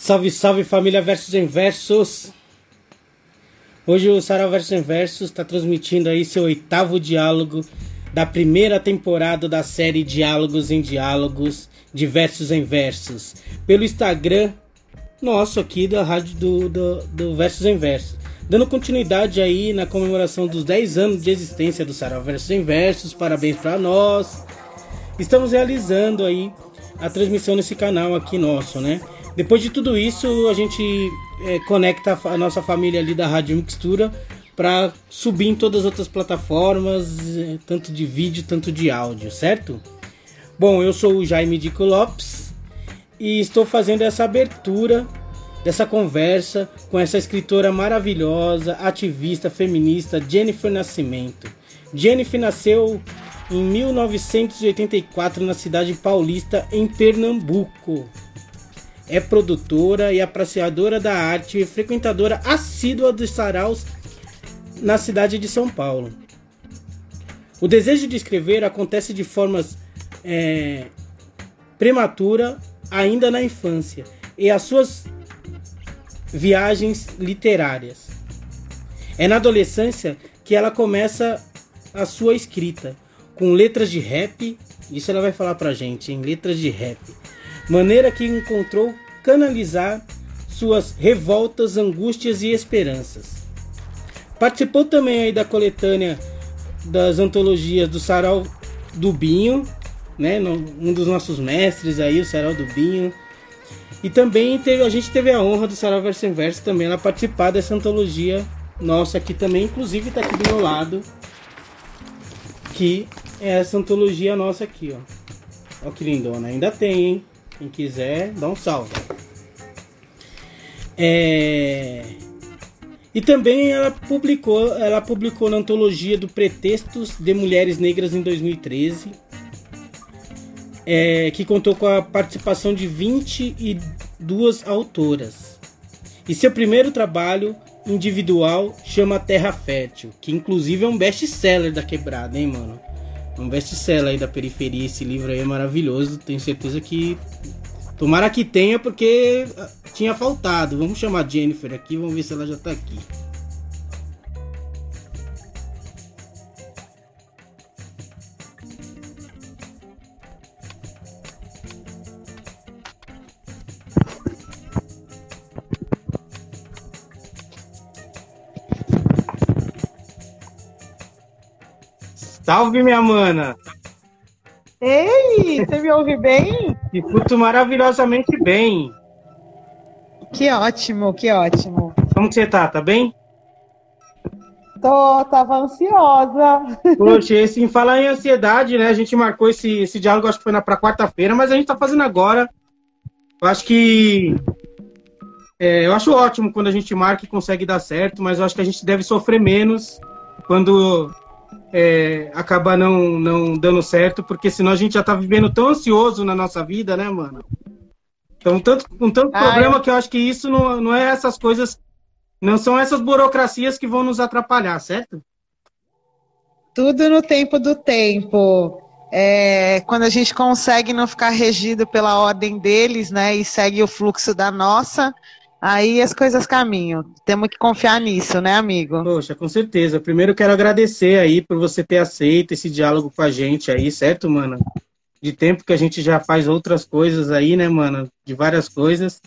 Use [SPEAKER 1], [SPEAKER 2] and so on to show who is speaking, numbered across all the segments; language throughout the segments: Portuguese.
[SPEAKER 1] Salve, salve família Versus em Versus. Hoje o Sarau Versus em Versus está transmitindo aí seu oitavo diálogo da primeira temporada da série Diálogos em Diálogos de Versus em Versus pelo Instagram nosso aqui da rádio do, do, do em Versus. Dando continuidade aí na comemoração dos 10 anos de existência do Sarau Versus em Versus, parabéns para nós. Estamos realizando aí a transmissão nesse canal aqui nosso, né? Depois de tudo isso, a gente é, conecta a nossa família ali da Rádio Mixtura para subir em todas as outras plataformas, é, tanto de vídeo, tanto de áudio, certo? Bom, eu sou o Jaime Dico Lopes e estou fazendo essa abertura dessa conversa com essa escritora maravilhosa, ativista, feminista, Jennifer Nascimento. Jennifer nasceu em 1984 na cidade paulista, em Pernambuco é produtora e apreciadora da arte e frequentadora assídua dos saraus na cidade de São Paulo. O desejo de escrever acontece de formas é, prematura ainda na infância e as suas viagens literárias. É na adolescência que ela começa a sua escrita com letras de rap. Isso ela vai falar pra gente, em letras de rap maneira que encontrou canalizar suas revoltas, angústias e esperanças. Participou também aí da coletânea das antologias do Sarau do Binho, né, um dos nossos mestres aí, o Sarau do Binho. E também teve, a gente teve a honra do Sarau Verso em Verso também ela participar dessa antologia nossa aqui também, inclusive está aqui do meu lado, que é essa antologia nossa aqui, ó. Ó que lindona, ainda tem, hein? Quem quiser, dá um salve. É... E também ela publicou, ela publicou na antologia do Pretextos de Mulheres Negras em 2013, é, que contou com a participação de 22 autoras. E seu primeiro trabalho individual chama Terra Fértil, que inclusive é um best-seller da quebrada, hein, mano? um best-seller aí da periferia. Esse livro aí é maravilhoso. Tenho certeza que. Tomara que tenha, porque ah, tinha faltado. Vamos chamar a Jennifer aqui, vamos ver se ela já tá aqui. Salve, minha mana!
[SPEAKER 2] Ei, você me ouve bem?
[SPEAKER 1] Escuto maravilhosamente bem.
[SPEAKER 2] Que ótimo, que ótimo.
[SPEAKER 1] Como que você tá? Tá bem?
[SPEAKER 2] Tô, tava ansiosa.
[SPEAKER 1] Poxa, esse, em falar em ansiedade, né? A gente marcou esse, esse diálogo, acho que foi na, pra quarta-feira, mas a gente tá fazendo agora. Eu acho que. É, eu acho ótimo quando a gente marca e consegue dar certo, mas eu acho que a gente deve sofrer menos quando é, acabar não, não dando certo, porque senão a gente já tá vivendo tão ansioso na nossa vida, né, mano? Então, tanto, um tanto Ai. problema que eu acho que isso não, não é essas coisas, não são essas burocracias que vão nos atrapalhar, certo?
[SPEAKER 2] Tudo no tempo do tempo. É, quando a gente consegue não ficar regido pela ordem deles, né, e segue o fluxo da nossa, Aí as coisas caminham. Temos que confiar nisso, né, amigo?
[SPEAKER 1] Poxa, com certeza. Primeiro quero agradecer aí por você ter aceito esse diálogo com a gente aí, certo, mano? De tempo que a gente já faz outras coisas aí, né, mano? De várias coisas,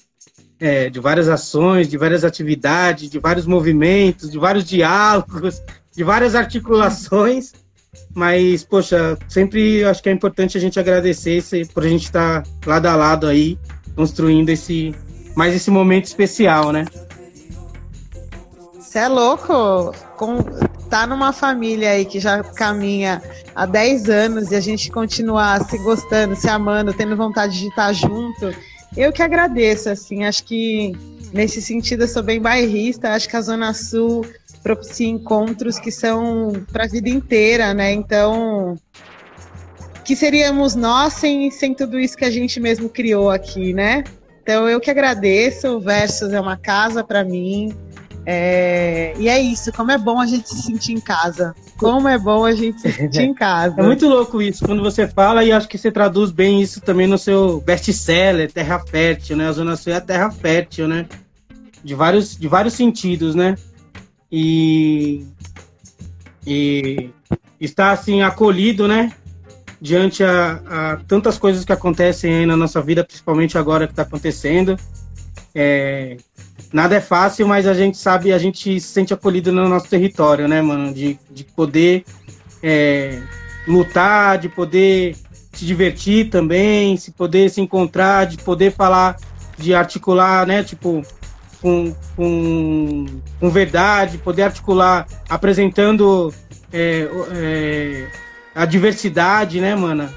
[SPEAKER 1] é, de várias ações, de várias atividades, de vários movimentos, de vários diálogos, de várias articulações. Mas, poxa, sempre acho que é importante a gente agradecer por a gente estar tá lado a lado aí, construindo esse, mais esse momento especial, né?
[SPEAKER 2] Você é louco? Com, tá numa família aí que já caminha há 10 anos e a gente continuar se gostando, se amando, tendo vontade de estar junto. Eu que agradeço, assim, acho que nesse sentido eu sou bem bairrista, acho que a Zona Sul propicia encontros que são para a vida inteira, né? Então, que seríamos nós sem, sem tudo isso que a gente mesmo criou aqui, né? Então eu que agradeço, o Versus é uma casa para mim. É, e é isso, como é bom a gente se sentir em casa. Como é bom a gente se sentir em casa.
[SPEAKER 1] É muito louco isso, quando você fala, e acho que você traduz bem isso também no seu best-seller, Terra Fértil, né? A Zona Sul é a terra fértil, né? De vários, de vários sentidos, né? E, e está, assim, acolhido, né? Diante a, a tantas coisas que acontecem aí na nossa vida, principalmente agora que está acontecendo. É, nada é fácil, mas a gente sabe, a gente se sente acolhido no nosso território, né, mano? De, de poder é, lutar, de poder se divertir também, se poder se encontrar, de poder falar, de articular, né, tipo, com, com, com verdade, poder articular apresentando é, é, a diversidade, né, mano?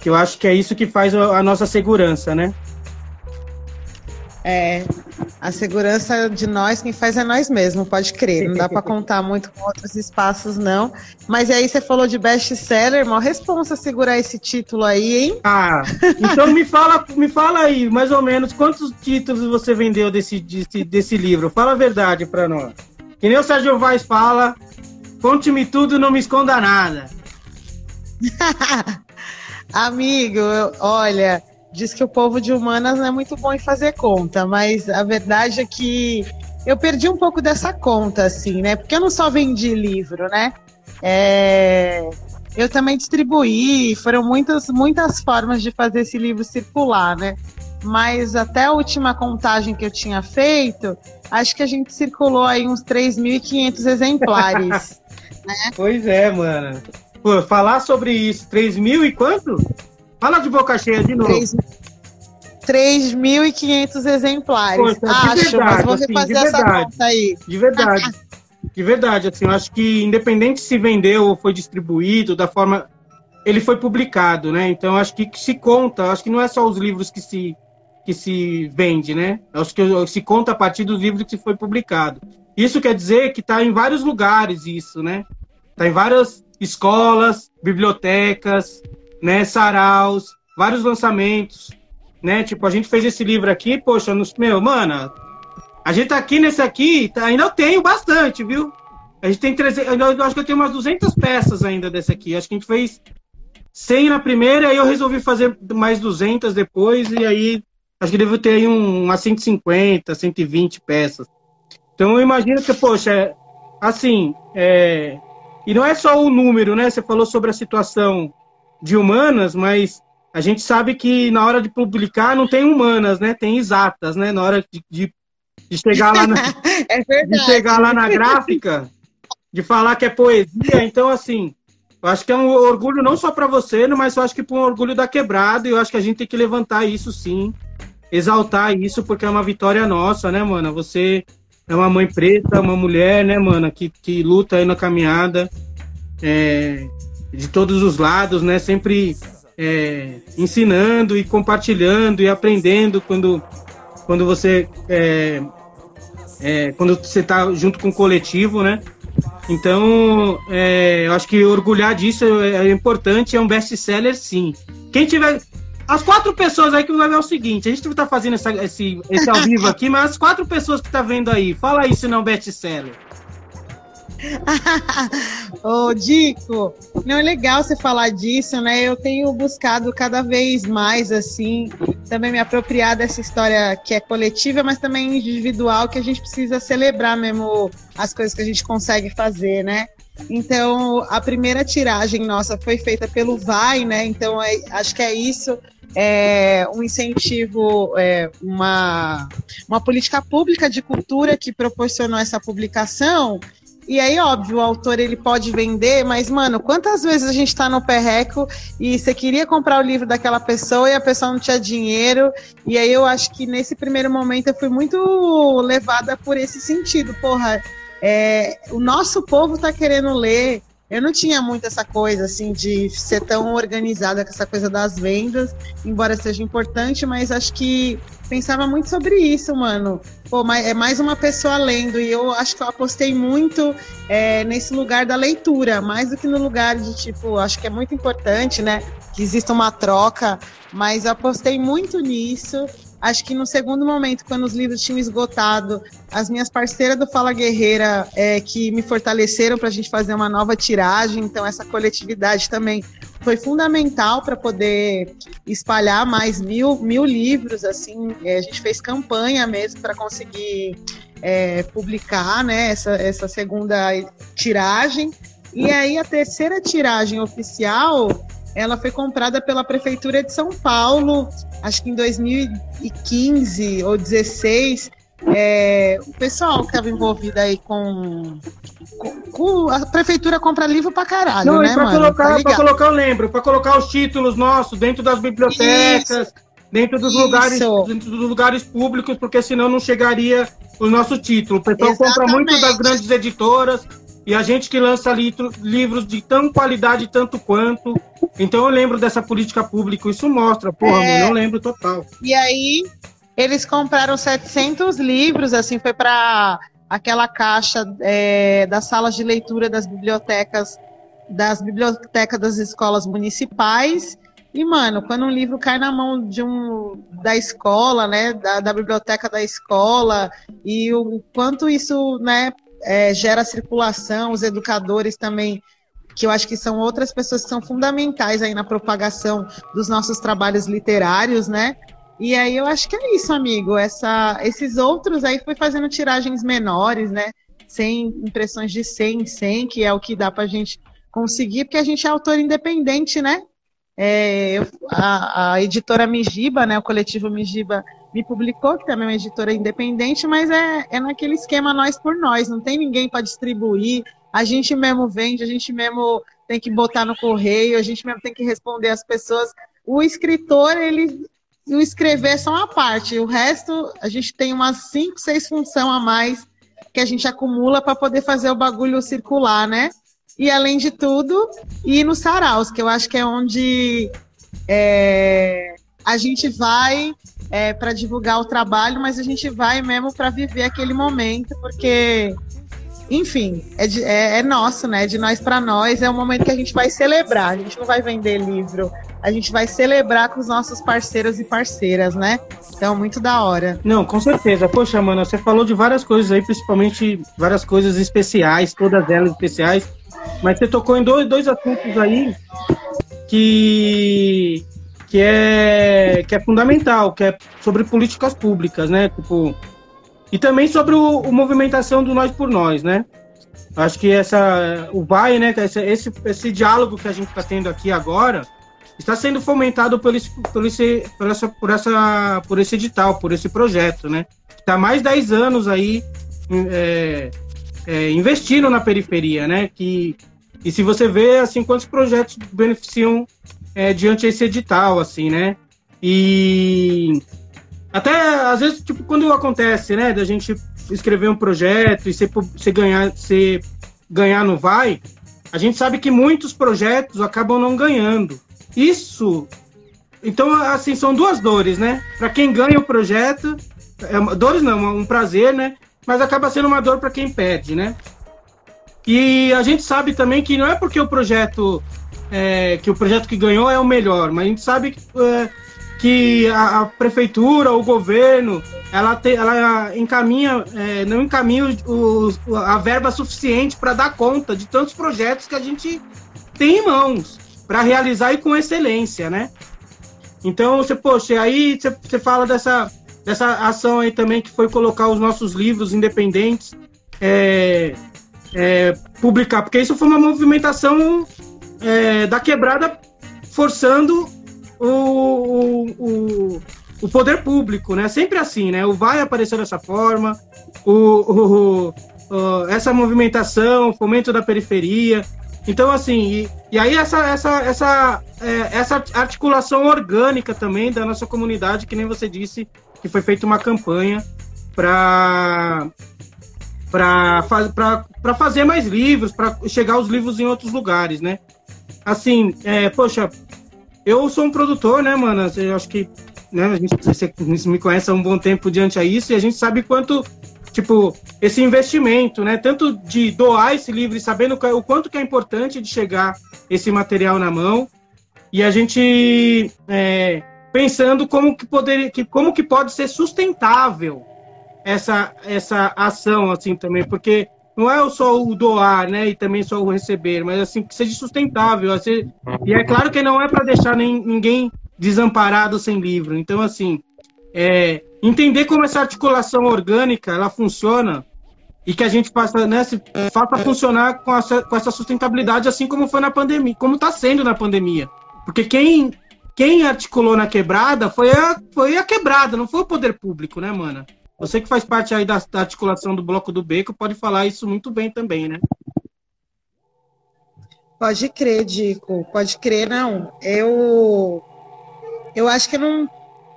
[SPEAKER 1] Que eu acho que é isso que faz a nossa segurança, né?
[SPEAKER 2] É, a segurança de nós, quem faz é nós mesmos, pode crer. Não dá para contar muito com outros espaços, não. Mas aí você falou de best-seller, mal responsa segurar esse título aí, hein?
[SPEAKER 1] Ah, então me fala, me fala aí, mais ou menos, quantos títulos você vendeu desse, desse, desse livro? Fala a verdade para nós. Que nem o Sérgio Vaz fala, conte-me tudo, não me esconda nada.
[SPEAKER 2] Amigo, olha, diz que o povo de humanas não é muito bom em fazer conta, mas a verdade é que eu perdi um pouco dessa conta, assim, né? Porque eu não só vendi livro, né? É... Eu também distribuí, foram muitas, muitas formas de fazer esse livro circular, né? Mas até a última contagem que eu tinha feito, acho que a gente circulou aí uns 3.500 exemplares. né?
[SPEAKER 1] Pois é, mano. Pô, falar sobre isso, 3 mil e quanto? Fala de boca cheia de novo.
[SPEAKER 2] 3.500 exemplares. Poxa, Acho, verdade, mas vou assim, refazer assim, essa conta aí.
[SPEAKER 1] De verdade. de verdade, assim, eu acho que independente se vendeu ou foi distribuído, da forma. Ele foi publicado, né? Então acho que se conta, acho que não é só os livros que se, que se vende, né? Acho que se conta a partir dos livros que foi publicado. Isso quer dizer que está em vários lugares isso, né? Está em várias escolas, bibliotecas, né, saraus, vários lançamentos, né? Tipo, a gente fez esse livro aqui, poxa, nos, meu, mano, a gente tá aqui nesse aqui, tá, ainda eu tenho bastante, viu? A gente tem 300, eu acho que eu tenho umas 200 peças ainda desse aqui. Acho que a gente fez 100 na primeira, aí eu resolvi fazer mais 200 depois, e aí acho que devo ter aí um, umas 150, 120 peças. Então eu imagino que, poxa, é, assim, é, e não é só o número, né? Você falou sobre a situação de humanas, mas a gente sabe que na hora de publicar não tem humanas, né? Tem exatas, né? Na hora de, de, de chegar lá na, é de chegar lá na gráfica, de falar que é poesia. Então, assim, eu acho que é um orgulho não só para você, mas eu acho que para um orgulho da quebrada. E eu acho que a gente tem que levantar isso, sim, exaltar isso, porque é uma vitória nossa, né, mano? Você é uma mãe preta, uma mulher, né, mano, que, que luta aí na caminhada. É, de todos os lados, né? Sempre é, ensinando e compartilhando e aprendendo quando, quando você é, é, quando você está junto com o coletivo, né? Então, é, eu acho que orgulhar disso é, importante, é um best-seller, sim. Quem tiver. As quatro pessoas aí que vai ver é o seguinte: a gente está fazendo essa, esse, esse ao vivo aqui, mas as quatro pessoas que tá vendo aí, fala aí se não best-seller.
[SPEAKER 2] Ô, Dico, não é legal você falar disso, né? Eu tenho buscado cada vez mais, assim, também me apropriar dessa história que é coletiva, mas também individual, que a gente precisa celebrar mesmo as coisas que a gente consegue fazer, né? Então, a primeira tiragem nossa foi feita pelo Vai, né? Então, é, acho que é isso. É um incentivo, é, uma, uma política pública de cultura que proporcionou essa publicação e aí, óbvio, o autor ele pode vender, mas, mano, quantas vezes a gente tá no perreco e você queria comprar o livro daquela pessoa e a pessoa não tinha dinheiro? E aí eu acho que nesse primeiro momento eu fui muito levada por esse sentido. Porra, é, o nosso povo tá querendo ler. Eu não tinha muito essa coisa, assim, de ser tão organizada com essa coisa das vendas, embora seja importante, mas acho que pensava muito sobre isso, mano. Pô, é mais uma pessoa lendo, e eu acho que eu apostei muito é, nesse lugar da leitura, mais do que no lugar de, tipo, acho que é muito importante, né, que exista uma troca, mas eu apostei muito nisso. Acho que no segundo momento, quando os livros tinham esgotado, as minhas parceiras do Fala Guerreira é, que me fortaleceram para a gente fazer uma nova tiragem, então essa coletividade também foi fundamental para poder espalhar mais mil, mil livros, assim, é, a gente fez campanha mesmo para conseguir é, publicar né, essa, essa segunda tiragem. E aí a terceira tiragem oficial ela foi comprada pela prefeitura de São Paulo, acho que em 2015 ou 2016. É, o pessoal que estava envolvido aí com, com, com, A prefeitura compra livro pra caralho, Não, né,
[SPEAKER 1] pra mano? Colocar, tá pra colocar, eu lembro, para colocar os títulos nossos dentro das bibliotecas, Isso. dentro dos Isso. lugares dentro dos lugares públicos, porque senão não chegaria o nosso título. O pessoal Exatamente. compra muito das grandes editoras e a gente que lança litro, livros de tão qualidade tanto quanto. Então eu lembro dessa política pública, isso mostra, porra, é... eu lembro total.
[SPEAKER 2] E aí eles compraram 700 livros, assim, foi para aquela caixa é, das salas de leitura das bibliotecas das bibliotecas das escolas municipais. E, mano, quando um livro cai na mão de um da escola, né, da, da biblioteca da escola, e o quanto isso, né, é, gera circulação, os educadores também, que eu acho que são outras pessoas que são fundamentais aí na propagação dos nossos trabalhos literários, né? E aí eu acho que é isso, amigo. Essa, esses outros aí foi fazendo tiragens menores, né? Sem impressões de 100 em 100, que é o que dá para a gente conseguir, porque a gente é autor independente, né? É, eu, a, a, editora Mijiba, né, o coletivo Mijiba, me publicou, que também é uma editora independente, mas é, é naquele esquema nós por nós, não tem ninguém para distribuir, a gente mesmo vende, a gente mesmo tem que botar no correio, a gente mesmo tem que responder às pessoas. O escritor, ele o escrever é só uma parte, o resto a gente tem umas cinco, seis funções a mais que a gente acumula para poder fazer o bagulho circular, né? e, além de tudo, ir nos saraus, que eu acho que é onde é, a gente vai é, para divulgar o trabalho, mas a gente vai mesmo para viver aquele momento, porque, enfim, é, de, é, é nosso, né? De nós para nós, é um momento que a gente vai celebrar. A gente não vai vender livro, a gente vai celebrar com os nossos parceiros e parceiras, né? Então, muito da hora.
[SPEAKER 1] Não, com certeza. Poxa, mano, você falou de várias coisas aí, principalmente várias coisas especiais, todas elas especiais. Mas você tocou em dois, dois assuntos aí que, que, é, que é fundamental, que é sobre políticas públicas, né? Tipo, e também sobre o, o movimentação do nós por nós, né? Acho que essa, o vai, né? Esse, esse, esse diálogo que a gente está tendo aqui agora está sendo fomentado por esse, por essa, por essa, por esse edital, por esse projeto, né? Está mais 10 anos aí é, é, investiram na periferia, né? Que, e se você vê, assim, quantos projetos beneficiam é, diante esse edital, assim, né? E até, às vezes, tipo, quando acontece, né, da gente escrever um projeto e você, ganhar, você ganhar no Vai, a gente sabe que muitos projetos acabam não ganhando. Isso, então, assim, são duas dores, né? Para quem ganha o projeto, é, dores não, um prazer, né? mas acaba sendo uma dor para quem pede, né? E a gente sabe também que não é porque o projeto é, que o projeto que ganhou é o melhor, mas a gente sabe que, é, que a, a, prefeitura, o governo, ela, te, ela encaminha, é, não encaminha o, o, a verba suficiente para dar conta de tantos projetos que a gente tem em mãos para realizar e com excelência, né? Então, você, poxa, aí você, você fala dessa dessa ação aí também que foi colocar os nossos livros independentes, é, é, publicar, porque isso foi uma movimentação é, da quebrada forçando o, o, o, o, poder público, né? Sempre assim, né? O vai aparecer dessa forma, o, o, essa movimentação, fomento da periferia. Então, assim, e, e aí essa, essa, essa, é, essa articulação orgânica também da nossa comunidade, que nem você disse, que foi feita uma campanha para para fazer mais livros, para chegar os livros em outros lugares, né? Assim, é, poxa, eu sou um produtor, né, mano? Eu acho que né, a gente, você me conhece há um bom tempo diante a isso, e a gente sabe quanto, tipo, esse investimento, né? Tanto de doar esse livro e sabendo o quanto que é importante de chegar esse material na mão. E a gente é, pensando como que poderia, que, como que pode ser sustentável essa, essa ação, assim, também, porque não é só o doar, né, e também só o receber, mas assim, que seja sustentável, assim, e é claro que não é para deixar nem, ninguém desamparado sem livro, então, assim, é, entender como essa articulação orgânica, ela funciona, e que a gente faça, né, se, faça funcionar com essa, com essa sustentabilidade, assim como foi na pandemia, como está sendo na pandemia, porque quem quem articulou na quebrada foi a, foi a quebrada, não foi o poder público, né, mana? Você que faz parte aí da, da articulação do Bloco do Beco pode falar isso muito bem também, né?
[SPEAKER 2] Pode crer, Dico, pode crer, não. Eu, eu acho que não,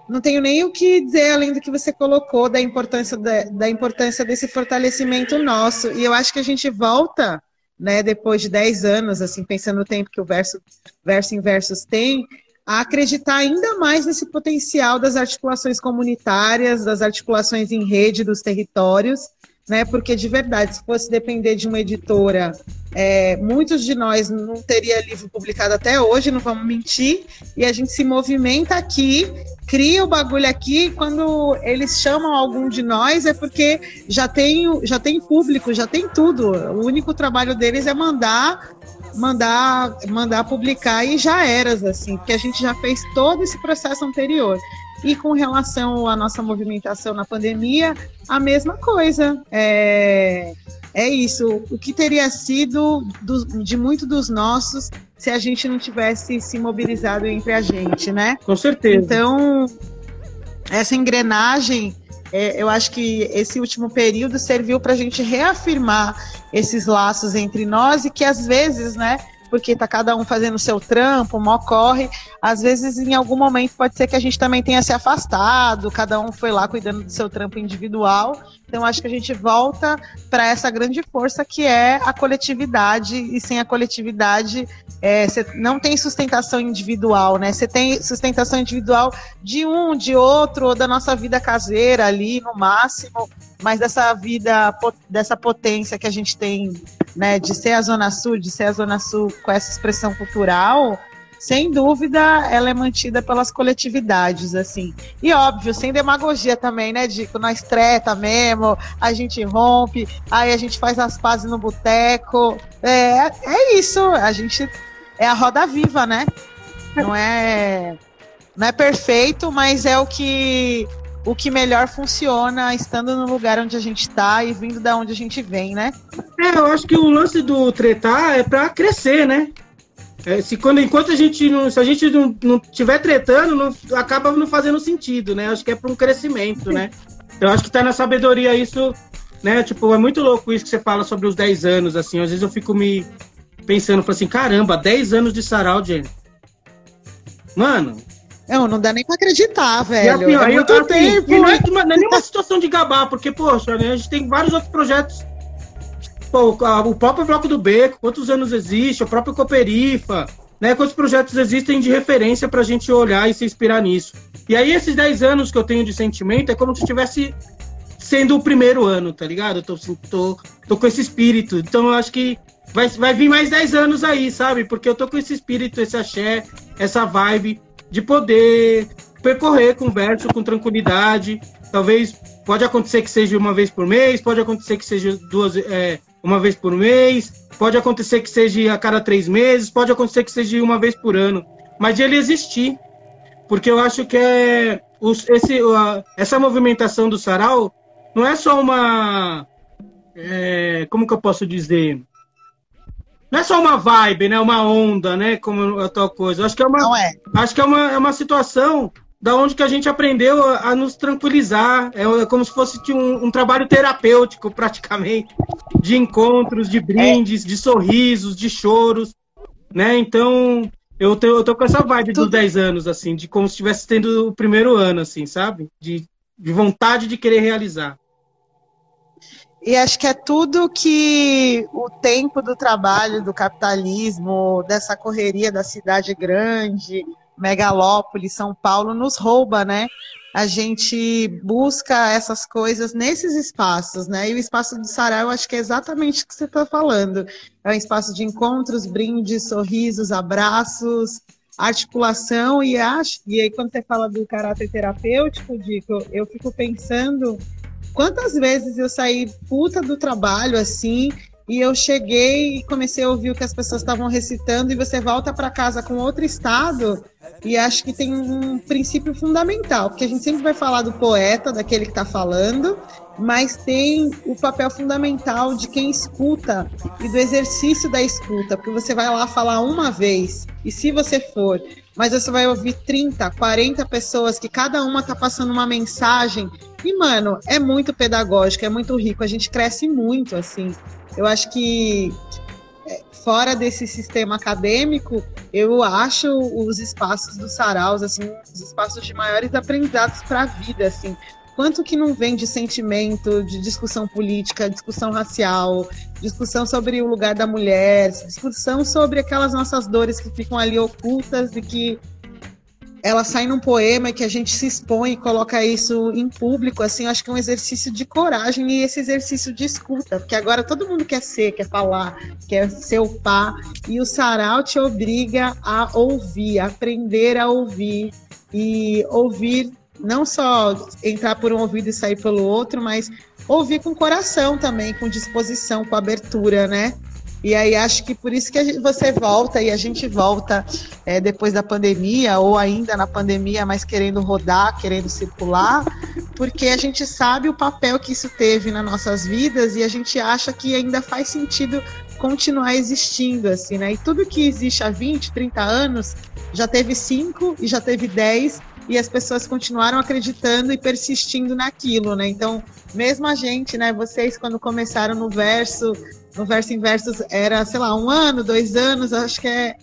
[SPEAKER 2] não tenho nem o que dizer além do que você colocou da importância, da, da importância desse fortalecimento nosso. E eu acho que a gente volta, né, depois de 10 anos, assim, pensando no tempo que o verso, verso em versos tem, a acreditar ainda mais nesse potencial das articulações comunitárias, das articulações em rede dos territórios, né? Porque de verdade, se fosse depender de uma editora, é, muitos de nós não teria livro publicado até hoje, não vamos mentir, e a gente se movimenta aqui, cria o bagulho aqui, quando eles chamam algum de nós é porque já tem, já tem público, já tem tudo. O único trabalho deles é mandar mandar, mandar publicar e já eras, assim, porque a gente já fez todo esse processo anterior. E com relação à nossa movimentação na pandemia, a mesma coisa. É, é isso. O que teria sido do, de muito dos nossos se a gente não tivesse se mobilizado entre a gente, né?
[SPEAKER 1] Com certeza.
[SPEAKER 2] Então, essa engrenagem é, eu acho que esse último período serviu para a gente reafirmar esses laços entre nós e que às vezes, né, porque tá cada um fazendo o seu trampo, mó corre. Às vezes, em algum momento, pode ser que a gente também tenha se afastado, cada um foi lá cuidando do seu trampo individual. Então, acho que a gente volta para essa grande força que é a coletividade, e sem a coletividade, é, não tem sustentação individual, né? Você tem sustentação individual de um, de outro, ou da nossa vida caseira ali, no máximo, mas dessa vida, dessa potência que a gente tem, né, de ser a Zona Sul, de ser a Zona Sul com essa expressão cultural, sem dúvida, ela é mantida pelas coletividades, assim. E óbvio, sem demagogia também, né, Dico? Nós treta mesmo, a gente rompe, aí a gente faz as pazes no boteco. É, é isso, a gente é a roda viva, né? Não é, não é perfeito, mas é o que o que melhor funciona estando no lugar onde a gente está e vindo da onde a gente vem, né?
[SPEAKER 1] É, eu acho que o lance do tretar é para crescer, né? É, se quando, enquanto a gente não, se a gente não, não tiver tretando, não, acaba não fazendo sentido, né? Acho que é para um crescimento, né? Eu acho que tá na sabedoria isso, né? Tipo, é muito louco isso que você fala sobre os 10 anos, assim. Às vezes eu fico me pensando, assim, caramba, 10 anos de sarau, Jenny. Mano.
[SPEAKER 2] Não, não dá nem pra acreditar, velho.
[SPEAKER 1] E, assim, é muito assim, tempo. E não é, não é nenhuma situação de gabar, porque, poxa, né, a gente tem vários outros projetos Pô, o próprio Bloco do Beco, quantos anos existe, o próprio Coperifa, né? Quantos projetos existem de referência para a gente olhar e se inspirar nisso. E aí, esses 10 anos que eu tenho de sentimento é como se estivesse sendo o primeiro ano, tá ligado? Eu tô, assim, tô, tô com esse espírito. Então, eu acho que vai, vai vir mais 10 anos aí, sabe? Porque eu tô com esse espírito, esse axé, essa vibe de poder percorrer com verso, com tranquilidade. Talvez pode acontecer que seja uma vez por mês, pode acontecer que seja duas, é, uma vez por mês, pode acontecer que seja a cada três meses, pode acontecer que seja uma vez por ano, mas de ele existir. Porque eu acho que é, os, esse, a, essa movimentação do sarau não é só uma. É, como que eu posso dizer? Não é só uma vibe, né? Uma onda, né? Como a tal coisa. Acho que é uma, não é. Acho que é uma, é uma situação da onde que a gente aprendeu a, a nos tranquilizar. É, é, como se fosse um, um, trabalho terapêutico, praticamente, de encontros, de brindes, é. de sorrisos, de choros, né? Então, eu tô, eu tô com essa vibe Tudo. dos 10 anos, assim, de como se estivesse tendo o primeiro ano, assim, sabe? De, de vontade de querer realizar.
[SPEAKER 2] E acho que é tudo que o tempo do trabalho, do capitalismo, dessa correria da cidade grande, megalópole, São Paulo, nos rouba, né? A gente busca essas coisas nesses espaços, né? E o espaço do Sarau, eu acho que é exatamente o que você está falando. É um espaço de encontros, brindes, sorrisos, abraços, articulação e acho, e aí quando você fala do caráter terapêutico, Dico, eu fico pensando quantas vezes eu saí puta do trabalho assim e eu cheguei e comecei a ouvir o que as pessoas estavam recitando e você volta para casa com outro estado e acho que tem um princípio fundamental, porque a gente sempre vai falar do poeta, daquele que está falando, mas tem o papel fundamental de quem escuta e do exercício da escuta, porque você vai lá falar uma vez, e se você for, mas você vai ouvir 30, 40 pessoas que cada uma tá passando uma mensagem, e mano, é muito pedagógico, é muito rico, a gente cresce muito assim. Eu acho que é, fora desse sistema acadêmico, eu acho os espaços dos saraus assim, os espaços de maiores aprendizados para a vida assim quanto que não vem de sentimento, de discussão política, discussão racial, discussão sobre o lugar da mulher, discussão sobre aquelas nossas dores que ficam ali ocultas e que ela sai num poema que a gente se expõe e coloca isso em público, assim, acho que é um exercício de coragem e esse exercício de escuta, porque agora todo mundo quer ser, quer falar, quer ser o pá, e o sarau te obriga a ouvir, a aprender a ouvir e ouvir não só entrar por um ouvido e sair pelo outro, mas ouvir com coração também, com disposição, com abertura, né? E aí acho que por isso que você volta e a gente volta é, depois da pandemia, ou ainda na pandemia, mas querendo rodar, querendo circular, porque a gente sabe o papel que isso teve nas nossas vidas e a gente acha que ainda faz sentido continuar existindo, assim, né? E tudo que existe há 20, 30 anos já teve 5 e já teve 10 e as pessoas continuaram acreditando e persistindo naquilo, né? Então, mesmo a gente, né? Vocês quando começaram no verso, no verso em versos era, sei lá, um ano, dois anos, acho que é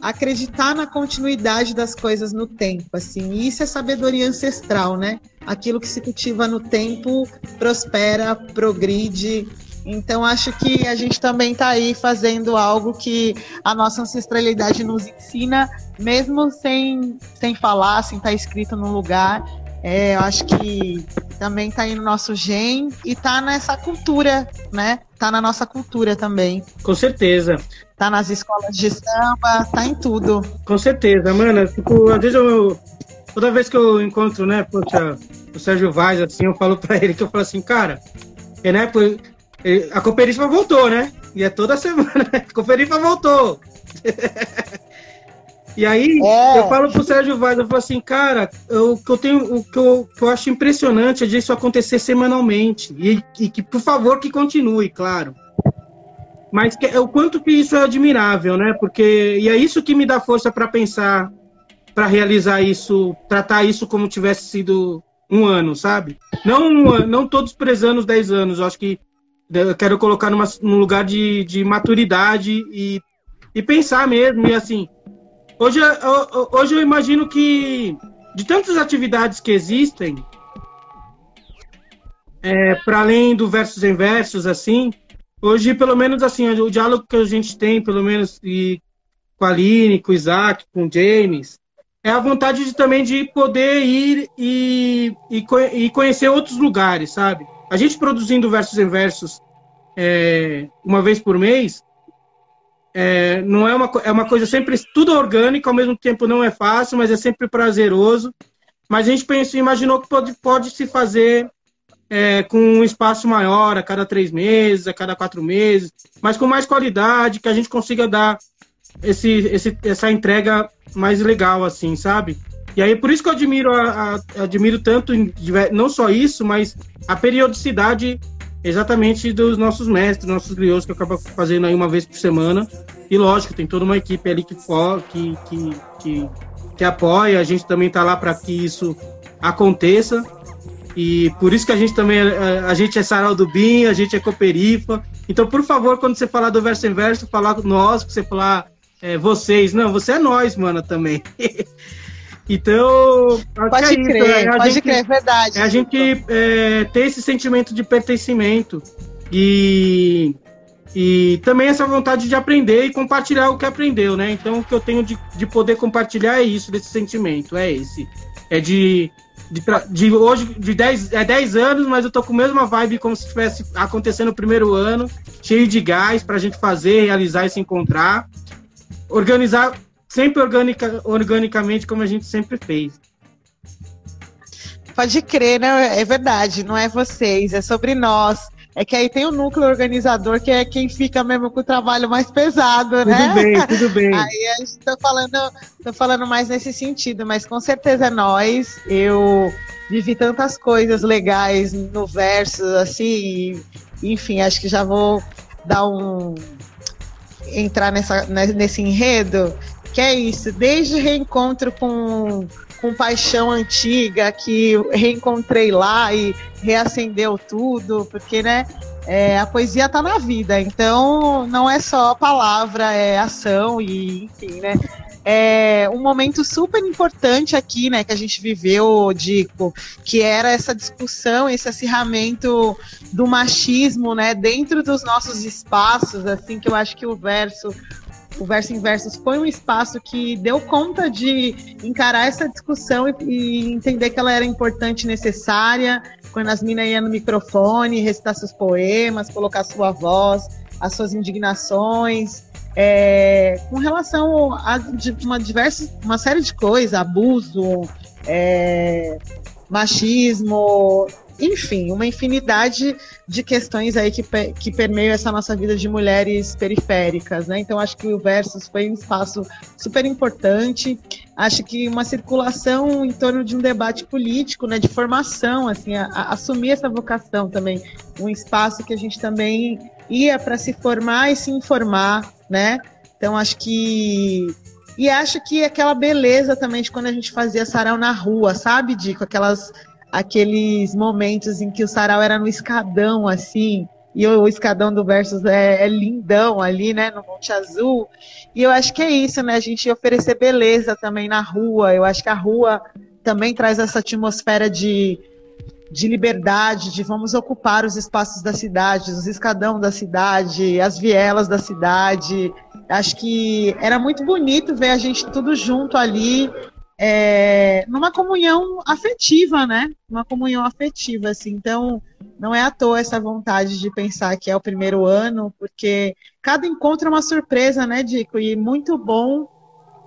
[SPEAKER 2] acreditar na continuidade das coisas no tempo, assim. E isso é sabedoria ancestral, né? Aquilo que se cultiva no tempo prospera, progride, então, acho que a gente também está aí fazendo algo que a nossa ancestralidade nos ensina, mesmo sem, sem falar, sem estar tá escrito no lugar. É, eu acho que também está aí no nosso gen e está nessa cultura, né? Está na nossa cultura também.
[SPEAKER 1] Com certeza.
[SPEAKER 2] Está nas escolas de samba, está em tudo.
[SPEAKER 1] Com certeza, mano. Tipo, às vezes eu. Toda vez que eu encontro, né, poxa, o Sérgio Vaz, assim, eu falo para ele que eu falo assim, cara, é, né, a Cooperifa voltou, né? E é toda semana. A Cooperifa voltou. e aí, é. eu falo pro Sérgio Vaz, eu falo assim, cara, o que eu tenho, o que eu, que eu acho impressionante é disso acontecer semanalmente. E, e, que, por favor, que continue, claro. Mas que, é o quanto que isso é admirável, né? Porque. E é isso que me dá força para pensar, para realizar isso, tratar isso como tivesse sido um ano, sabe? Não, não todos prezando os 10 anos. Eu acho que eu quero colocar numa, num lugar de, de maturidade e, e pensar mesmo. E assim, hoje, hoje eu imagino que de tantas atividades que existem, é, para além do versos em versos, assim, hoje, pelo menos assim, o diálogo que a gente tem, pelo menos e, com a Aline, com o Isaac, com o James, é a vontade de, também de poder ir e, e, e conhecer outros lugares, sabe? A gente produzindo versos em versos é, uma vez por mês, é, não é uma, é uma coisa sempre tudo orgânico, ao mesmo tempo não é fácil, mas é sempre prazeroso. Mas a gente pensou, imaginou que pode, pode se fazer é, com um espaço maior, a cada três meses, a cada quatro meses, mas com mais qualidade, que a gente consiga dar esse, esse, essa entrega mais legal, assim, sabe? E aí, por isso que eu admiro, a, a, admiro tanto, não só isso, mas a periodicidade exatamente dos nossos mestres, nossos griots, que acaba fazendo aí uma vez por semana. E lógico, tem toda uma equipe ali que, que, que, que, que apoia, a gente também está lá para que isso aconteça. E por isso que a gente também, a, a gente é Sarau do Bim, a gente é Cooperifa. Então, por favor, quando você falar do verso em verso, falar nós, você falar é, vocês. Não, você é nós, mano, também. Então,
[SPEAKER 2] pode é crer, isso, né? pode gente, crer, é verdade.
[SPEAKER 1] É a gente é, ter esse sentimento de pertencimento e, e também essa vontade de aprender e compartilhar o que aprendeu, né? Então, o que eu tenho de, de poder compartilhar é isso, desse sentimento, é esse. É de, de, de hoje, de 10 é 10 anos, mas eu tô com a mesma vibe como se estivesse acontecendo no primeiro ano, cheio de gás pra gente fazer, realizar e se encontrar. Organizar sempre organica, organicamente, como a gente sempre fez.
[SPEAKER 2] Pode crer, né? É verdade, não é vocês, é sobre nós. É que aí tem o núcleo organizador, que é quem fica mesmo com o trabalho mais pesado, né?
[SPEAKER 1] Tudo bem, tudo bem.
[SPEAKER 2] Aí a gente tá falando, tô falando mais nesse sentido, mas com certeza é nós. Eu vivi tantas coisas legais no verso, assim, e, enfim, acho que já vou dar um. entrar nessa, nesse enredo, que é isso, desde reencontro com com paixão antiga que reencontrei lá e reacendeu tudo, porque, né, é, a poesia está na vida, então não é só palavra, é ação e, enfim, né, é um momento super importante aqui, né, que a gente viveu, Dico, que era essa discussão, esse acirramento do machismo, né, dentro dos nossos espaços, assim, que eu acho que o verso o Verso em Versos foi um espaço que deu conta de encarar essa discussão e, e entender que ela era importante e necessária, quando as minas iam no microfone, recitar seus poemas, colocar sua voz, as suas indignações, é, com relação a uma, diversas, uma série de coisas, abuso, é, machismo, enfim, uma infinidade de questões aí que, que permeiam essa nossa vida de mulheres periféricas, né? Então acho que o Versus foi um espaço super importante. Acho que uma circulação em torno de um debate político, né, de formação, assim, a, a assumir essa vocação também, um espaço que a gente também ia para se formar e se informar, né? Então acho que e acho que aquela beleza também de quando a gente fazia sarau na rua, sabe, Dico? Aquelas aqueles momentos em que o sarau era no escadão, assim, e o, escadão do Versus é, é, lindão ali, né, no Monte Azul. E eu acho que é isso, né, a gente oferecer beleza também na rua. Eu acho que a rua também traz essa atmosfera de, de liberdade, de vamos ocupar os espaços da cidade, os escadão da cidade, as vielas da cidade. Acho que era muito bonito ver a gente tudo junto ali é, numa comunhão afetiva, né? Uma comunhão afetiva, assim. Então, não é à toa essa vontade de pensar que é o primeiro ano, porque cada encontro é uma surpresa, né, Dico? E muito bom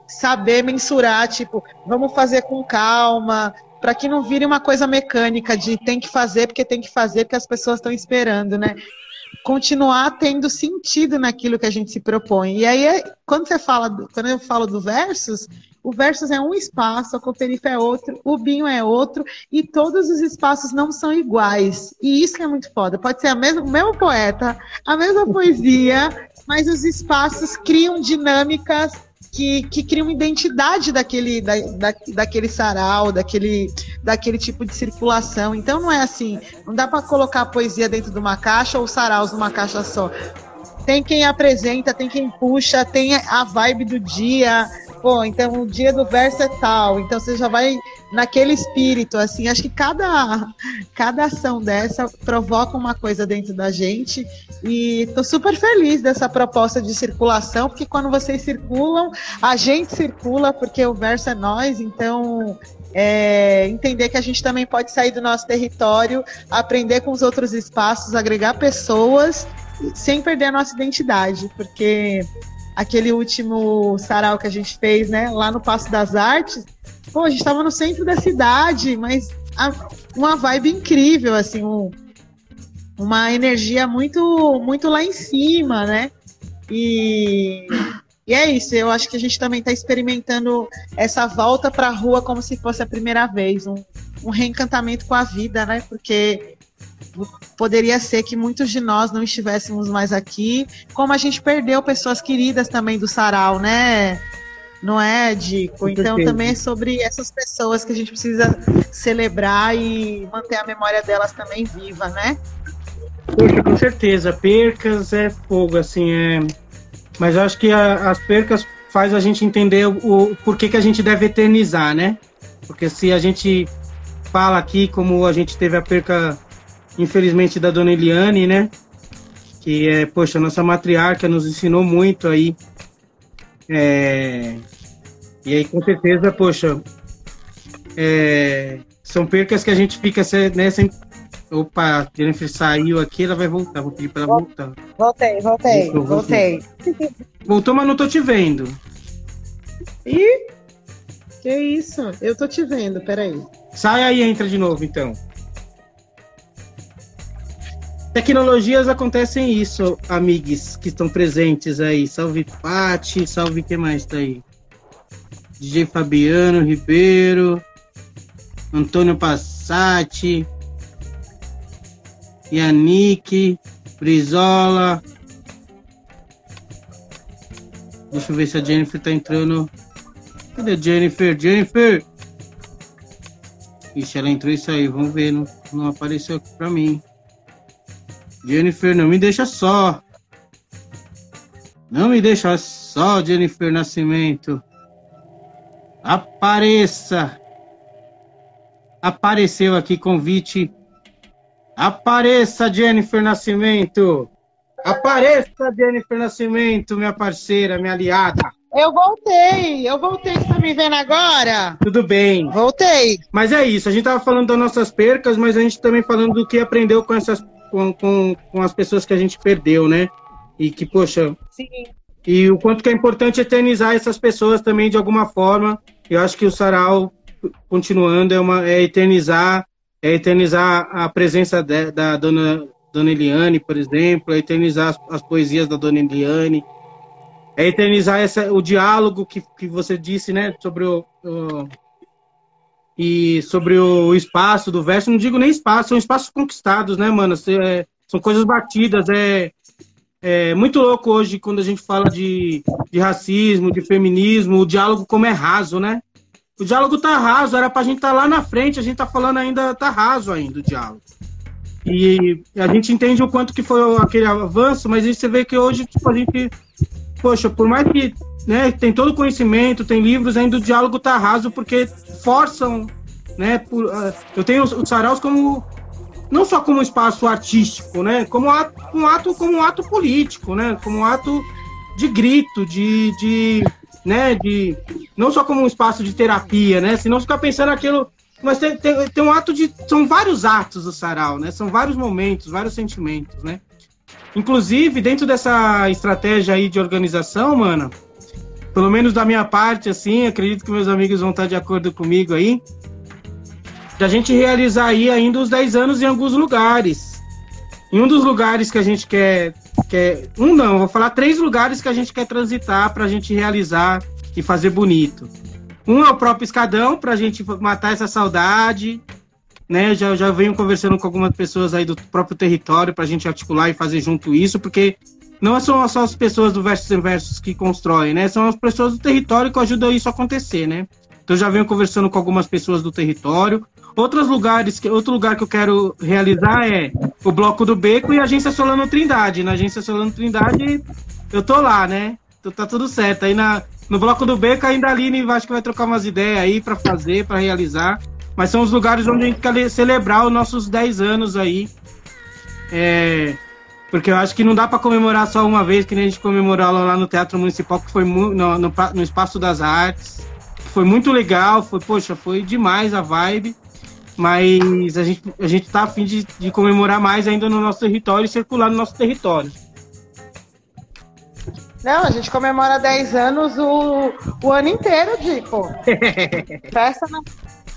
[SPEAKER 2] saber mensurar, tipo, vamos fazer com calma, para que não vire uma coisa mecânica de tem que fazer porque tem que fazer porque as pessoas estão esperando, né? Continuar tendo sentido naquilo que a gente se propõe. E aí, quando você fala, quando eu falo do versus, o Versus é um espaço, a Coperife é outro, o Binho é outro, e todos os espaços não são iguais. E isso é muito foda. Pode ser a mesma, o mesmo poeta, a mesma poesia, mas os espaços criam dinâmicas que, que criam identidade daquele, da, da, daquele sarau, daquele, daquele tipo de circulação. Então não é assim, não dá para colocar a poesia dentro de uma caixa ou saraus numa caixa só. Tem quem apresenta, tem quem puxa, tem a vibe do dia, pô, então o dia do verso é tal, então você já vai naquele espírito, assim, acho que cada, cada ação dessa provoca uma coisa dentro da gente. E tô super feliz dessa proposta de circulação, porque quando vocês circulam, a gente circula, porque o verso é nós, então é, entender que a gente também pode sair do nosso território, aprender com os outros espaços, agregar pessoas sem perder a nossa identidade, porque aquele último sarau que a gente fez, né, lá no Passo das Artes, pô, a gente estava no centro da cidade, mas a, uma vibe incrível, assim, um, uma energia muito, muito lá em cima, né? E, e é isso, eu acho que a gente também está experimentando essa volta para a rua como se fosse a primeira vez, um, um reencantamento com a vida, né? Porque poderia ser que muitos de nós não estivéssemos mais aqui, como a gente perdeu pessoas queridas também do sarau, né? Não é, Dico? Então também é sobre essas pessoas que a gente precisa celebrar e manter a memória delas também viva, né?
[SPEAKER 1] Poxa, com certeza. Percas é fogo, assim, é. Mas eu acho que a, as percas faz a gente entender o, o porquê que a gente deve eternizar, né? Porque se a gente fala aqui como a gente teve a perca infelizmente, da dona Eliane, né? Que é, poxa, nossa matriarca nos ensinou muito aí. É... E aí, com certeza, poxa, é... são percas que a gente fica né, sem. Opa, a Jennifer saiu aqui, ela vai voltar. Vou pedir para ela voltar.
[SPEAKER 2] Voltei, voltei, voltei.
[SPEAKER 1] Voltou, mas não tô te vendo.
[SPEAKER 2] Ih, que isso? Eu tô te vendo, peraí.
[SPEAKER 1] Sai aí e entra de novo, então. Tecnologias acontecem isso, amigos que estão presentes aí. Salve Pati, salve quem mais tá aí? DJ Fabiano Ribeiro, Antônio Passati, Yannick, Brizola. Deixa eu ver se a Jennifer tá entrando. Cadê a Jennifer? Jennifer! Ixi, ela entrou isso aí. Vamos ver. Não, não apareceu aqui pra mim. Jennifer, não me deixa só. Não me deixa só, Jennifer Nascimento. Apareça. Apareceu aqui convite. Apareça, Jennifer Nascimento. Apareça, Jennifer Nascimento, minha parceira, minha aliada.
[SPEAKER 2] Eu voltei, eu voltei. Você tá me vendo agora?
[SPEAKER 1] Tudo bem.
[SPEAKER 2] Voltei.
[SPEAKER 1] Mas é isso, a gente tava falando das nossas percas, mas a gente também falando do que aprendeu com essas com, com, com as pessoas que a gente perdeu, né? E que, poxa.
[SPEAKER 2] Sim.
[SPEAKER 1] E o quanto que é importante eternizar essas pessoas também de alguma forma. Eu acho que o Sarau, continuando, é, uma, é eternizar, é eternizar a presença de, da dona, dona Eliane, por exemplo, é eternizar as, as poesias da dona Eliane, é eternizar essa, o diálogo que, que você disse, né, sobre o, o e sobre o espaço do verso, não digo nem espaço, são espaços conquistados, né, mano? É, são coisas batidas, é, é muito louco hoje quando a gente fala de, de racismo, de feminismo, o diálogo como é raso, né? O diálogo tá raso, era pra gente estar tá lá na frente, a gente tá falando ainda, tá raso ainda o diálogo. E a gente entende o quanto que foi aquele avanço, mas aí você vê que hoje, tipo, a gente, poxa, por mais que né, tem todo o conhecimento, tem livros, ainda o diálogo tá raso porque forçam, né, por, uh, eu tenho os, os saraus como não só como espaço artístico, né, como ato, um ato como um ato político, né, como um ato de grito, de, de né, de não só como um espaço de terapia, né, senão ficar pensando aquilo, mas tem, tem, tem um ato de são vários atos do sarau, né, são vários momentos, vários sentimentos, né. Inclusive, dentro dessa estratégia aí de organização, mano, pelo menos da minha parte, assim, acredito que meus amigos vão estar de acordo comigo aí, de a gente realizar aí ainda os 10 anos em alguns lugares. Em um dos lugares que a gente quer, quer um não, vou falar três lugares que a gente quer transitar para a gente realizar e fazer bonito. Um é o próprio escadão, para a gente matar essa saudade, né? Já, já venho conversando com algumas pessoas aí do próprio território para a gente articular e fazer junto isso, porque não são só as pessoas do Versus em Versus que constroem, né? São as pessoas do território que ajudam isso a acontecer, né? Então já venho conversando com algumas pessoas do território. Outros lugares, outro lugar que eu quero realizar é o Bloco do Beco e a Agência Solano Trindade. Na Agência Solano Trindade eu tô lá, né? Então tá tudo certo. Aí na, no Bloco do Beco ainda a Aline acho que vai trocar umas ideias aí para fazer, para realizar. Mas são os lugares onde a gente quer celebrar os nossos 10 anos aí. É, porque eu acho que não dá para comemorar só uma vez, que nem a gente comemorou lá no Teatro Municipal, que foi no, no, no Espaço das Artes. Foi muito legal, foi, poxa, foi demais a vibe. Mas a gente, a gente tá afim de, de comemorar mais ainda no nosso território e circular no nosso território.
[SPEAKER 2] Não, a gente comemora 10 anos o, o ano inteiro, Dico. festa, não,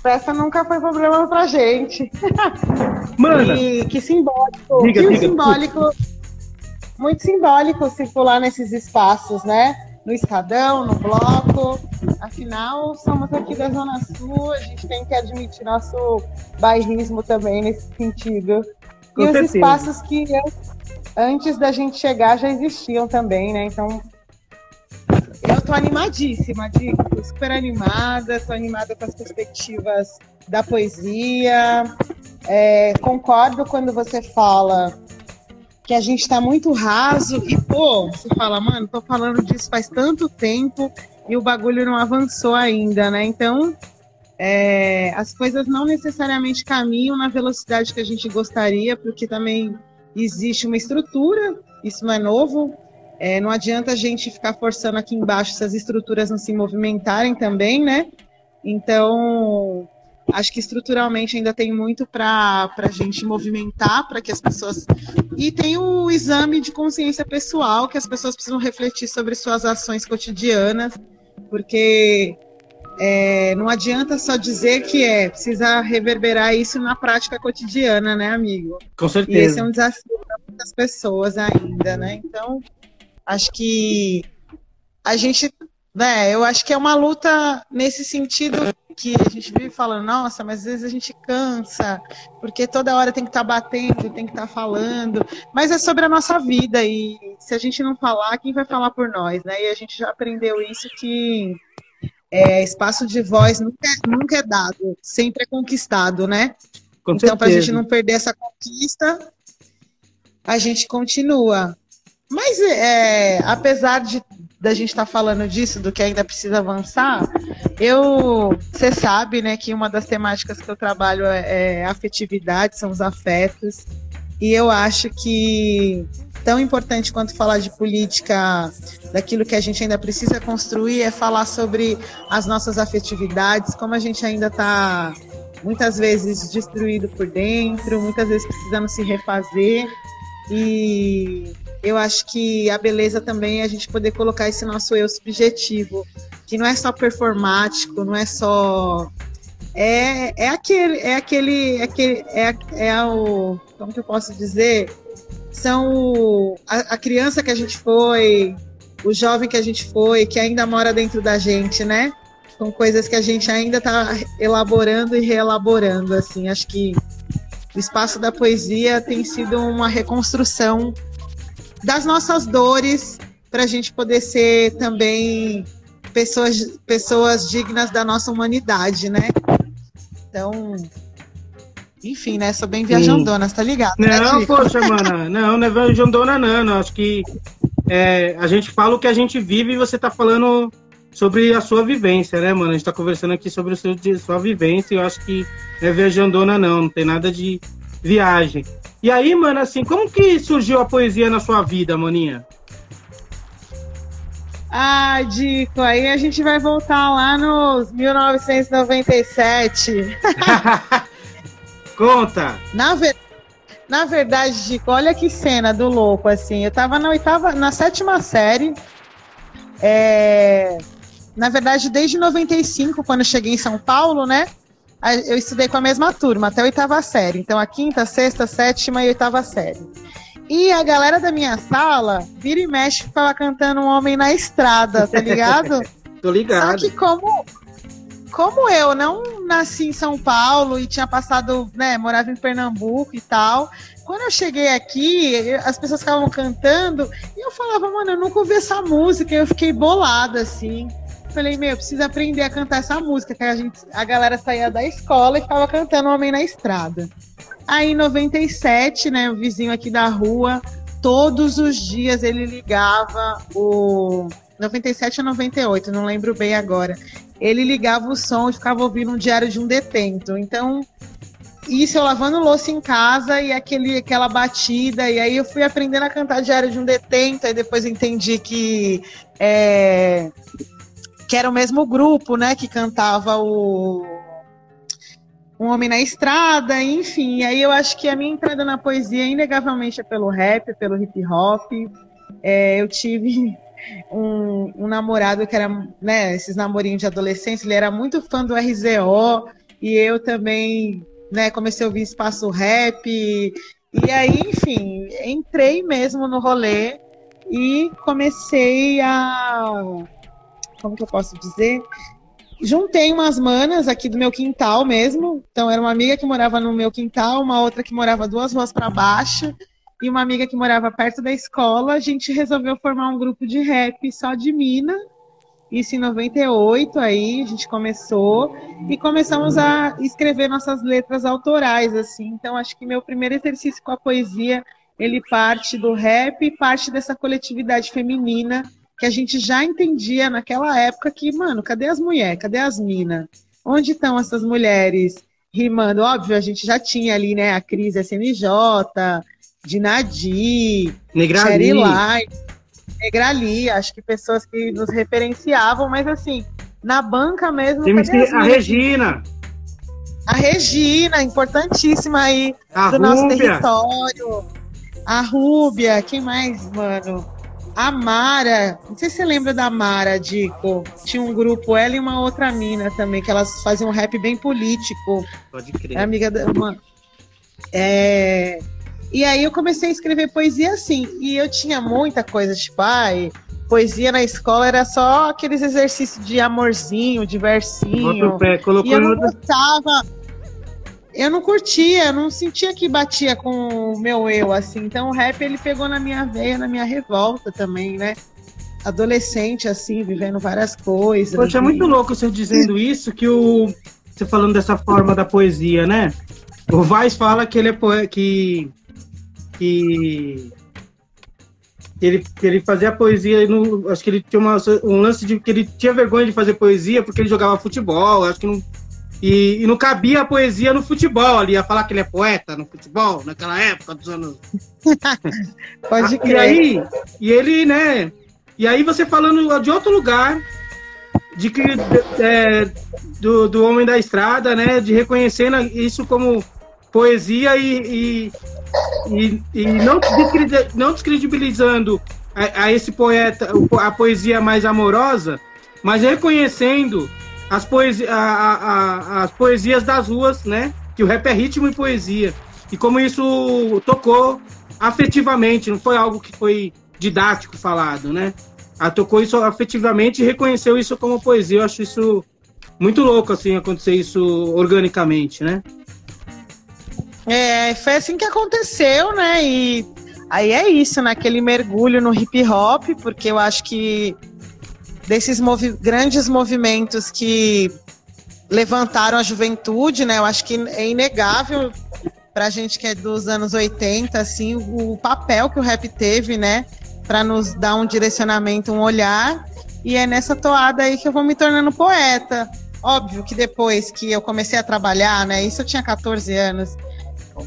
[SPEAKER 2] festa nunca foi problema pra gente.
[SPEAKER 1] Mano.
[SPEAKER 2] E que simbólico.
[SPEAKER 1] Diga,
[SPEAKER 2] que
[SPEAKER 1] diga,
[SPEAKER 2] simbólico. Muito simbólico circular nesses espaços, né? No escadão, no bloco. Afinal, somos aqui da Zona Sul, a gente tem que admitir nosso bairrismo também nesse sentido.
[SPEAKER 1] Com
[SPEAKER 2] e
[SPEAKER 1] certeza.
[SPEAKER 2] os espaços que antes da gente chegar já existiam também, né? Então, eu tô animadíssima, Dico, super animada, tô animada com as perspectivas da poesia. É, concordo quando você fala que a gente tá muito raso e, pô, você fala, mano, tô falando disso faz tanto tempo e o bagulho não avançou ainda, né? Então, é, as coisas não necessariamente caminham na velocidade que a gente gostaria, porque também existe uma estrutura, isso não é novo, é, não adianta a gente ficar forçando aqui embaixo se as estruturas não se movimentarem também, né? Então, acho que estruturalmente ainda tem muito para a gente movimentar, para que as pessoas. E tem o exame de consciência pessoal, que as pessoas precisam refletir sobre suas ações cotidianas porque é, não adianta só dizer que é, precisa reverberar isso na prática cotidiana, né, amigo?
[SPEAKER 1] Com certeza.
[SPEAKER 2] E esse é um desafio para muitas pessoas ainda, né? Então, acho que a gente, né, eu acho que é uma luta nesse sentido que a gente vive falando, nossa, mas às vezes a gente cansa, porque toda hora tem que estar tá batendo, tem que estar tá falando, mas é sobre a nossa vida e se a gente não falar, quem vai falar por nós, né? E a gente já aprendeu isso que é, espaço de voz nunca, é, nunca é dado, sempre é conquistado, né? Com então, para a gente não perder essa conquista, a gente continua. Mas, é, apesar de da gente estar tá falando disso, do que ainda precisa avançar, eu, você sabe, né, que uma das temáticas que eu trabalho é, é afetividade, são os afetos, e eu acho que tão importante quanto falar de política, daquilo que a gente ainda precisa construir, é falar sobre as nossas afetividades, como a gente ainda está muitas vezes destruído por dentro, muitas vezes precisando se refazer. E eu acho que a beleza também é a gente poder colocar esse nosso eu subjetivo, que não é só performático, não é só é, é aquele é aquele é aquele é, é o como que eu posso dizer são a, a, criança que a gente foi, o jovem que a gente foi, que ainda mora dentro da gente, né? São coisas que a gente ainda está elaborando e reelaborando, assim. Acho que o espaço da poesia tem sido uma reconstrução das nossas dores para a gente poder ser também pessoas, pessoas dignas da nossa humanidade, né? Então, enfim, né? Sou bem viajandona, você tá ligado?
[SPEAKER 1] Né, não, né, poxa, mano, não, não é viajandona, não. não. Acho que é, a gente fala o que a gente vive e você tá falando sobre a sua vivência, né, mano? A gente tá conversando aqui sobre a sua, sua vivência e eu acho que não é viajandona, não. Não tem nada de viagem. E aí, mano, assim, como que surgiu a poesia na sua vida, maninha?
[SPEAKER 2] Ah, Dico, aí a gente vai voltar lá nos 1997.
[SPEAKER 1] Conta!
[SPEAKER 2] Na, ver... na verdade, Dico, olha que cena do louco, assim. Eu tava na oitava, na sétima série. É... Na verdade, desde 95, quando eu cheguei em São Paulo, né? Eu estudei com a mesma turma, até a oitava série. Então, a quinta, sexta, sétima e oitava série. E a galera da minha sala, vira e mexe, ficava cantando Um Homem na Estrada, tá ligado?
[SPEAKER 1] Tô ligado.
[SPEAKER 2] Só que como como eu não nasci em São Paulo e tinha passado, né, morava em Pernambuco e tal, quando eu cheguei aqui, as pessoas ficavam cantando e eu falava, mano, eu nunca ouvi essa música, e eu fiquei bolada assim. Falei, meu, eu preciso aprender a cantar essa música, que a gente, a galera saía da escola e ficava cantando Homem na Estrada. Aí em 97, né, o vizinho aqui da rua, todos os dias ele ligava o 97 ou 98, não lembro bem agora ele ligava o som e ficava ouvindo um diário de um detento. Então, isso eu lavando louça em casa e aquele, aquela batida, e aí eu fui aprendendo a cantar diário de um detento, aí depois entendi que é, que era o mesmo grupo, né, que cantava o Um Homem na Estrada, enfim. Aí eu acho que a minha entrada na poesia, inegavelmente, é pelo rap, pelo hip hop. É, eu tive um, um, namorado que era, né, esses namorinhos de adolescência, ele era muito fã do RZO, e eu também, né, comecei a ouvir espaço rap, e aí, enfim, entrei mesmo no rolê e comecei a, como que eu posso dizer? Juntei umas manas aqui do meu quintal mesmo, então era uma amiga que morava no meu quintal, uma outra que morava duas ruas para baixo, e uma amiga que morava perto da escola, a gente resolveu formar um grupo de rap só de mina. Isso em 98 aí a gente começou e começamos a escrever nossas letras autorais assim. Então acho que meu primeiro exercício com a poesia, ele parte do rap parte dessa coletividade feminina que a gente já entendia naquela época que, mano, cadê as mulheres? Cadê as minas? Onde estão essas mulheres rimando? Óbvio, a gente já tinha ali, né, a Cris SNJ, de Nadi, Negrali. Negrali, acho que pessoas que nos referenciavam, mas assim, na banca mesmo.
[SPEAKER 1] a Regina.
[SPEAKER 2] A Regina, importantíssima aí
[SPEAKER 1] a
[SPEAKER 2] do
[SPEAKER 1] Rúbia.
[SPEAKER 2] nosso território. A Rúbia, quem mais, mano? A Mara, não sei se você lembra da Mara, Dico. Tinha um grupo, ela e uma outra mina também, que elas faziam um rap bem político.
[SPEAKER 1] Pode crer.
[SPEAKER 2] É amiga da. Uma, é, e aí eu comecei a escrever poesia assim. E eu tinha muita coisa, tipo, ai, poesia na escola era só aqueles exercícios de amorzinho, de versinho.
[SPEAKER 1] Pé,
[SPEAKER 2] e eu não gostava. Eu não curtia, eu não sentia que batia com o meu eu, assim. Então o rap ele pegou na minha veia, na minha revolta também, né? Adolescente, assim, vivendo várias coisas.
[SPEAKER 1] Poxa, é muito louco você dizendo isso, que o. Você falando dessa forma da poesia, né? O Vaz fala que ele é poeta. Que. Que ele, ele fazia poesia, no, acho que ele tinha uma, um lance de que ele tinha vergonha de fazer poesia porque ele jogava futebol, acho que não. E, e não cabia a poesia no futebol ali, ia falar que ele é poeta no futebol, naquela época dos anos.
[SPEAKER 2] Pode crer.
[SPEAKER 1] E aí, e ele, né? E aí você falando de outro lugar, de que é, do, do homem da estrada, né? De reconhecendo isso como poesia e, e, e, e não, não descredibilizando a, a, esse poeta, a poesia mais amorosa, mas reconhecendo as, poesi a, a, as poesias das ruas, né? Que o rap é ritmo e poesia. E como isso tocou afetivamente, não foi algo que foi didático falado, né? A ah, tocou isso afetivamente e reconheceu isso como poesia. Eu acho isso muito louco, assim, acontecer isso organicamente, né?
[SPEAKER 2] É, foi assim que aconteceu, né? E aí é isso, naquele mergulho no hip hop, porque eu acho que desses movi grandes movimentos que levantaram a juventude, né? Eu acho que é inegável para a gente que é dos anos 80, assim, o papel que o rap teve, né? Para nos dar um direcionamento, um olhar. E é nessa toada aí que eu vou me tornando poeta. Óbvio que depois que eu comecei a trabalhar, né? Isso eu tinha 14 anos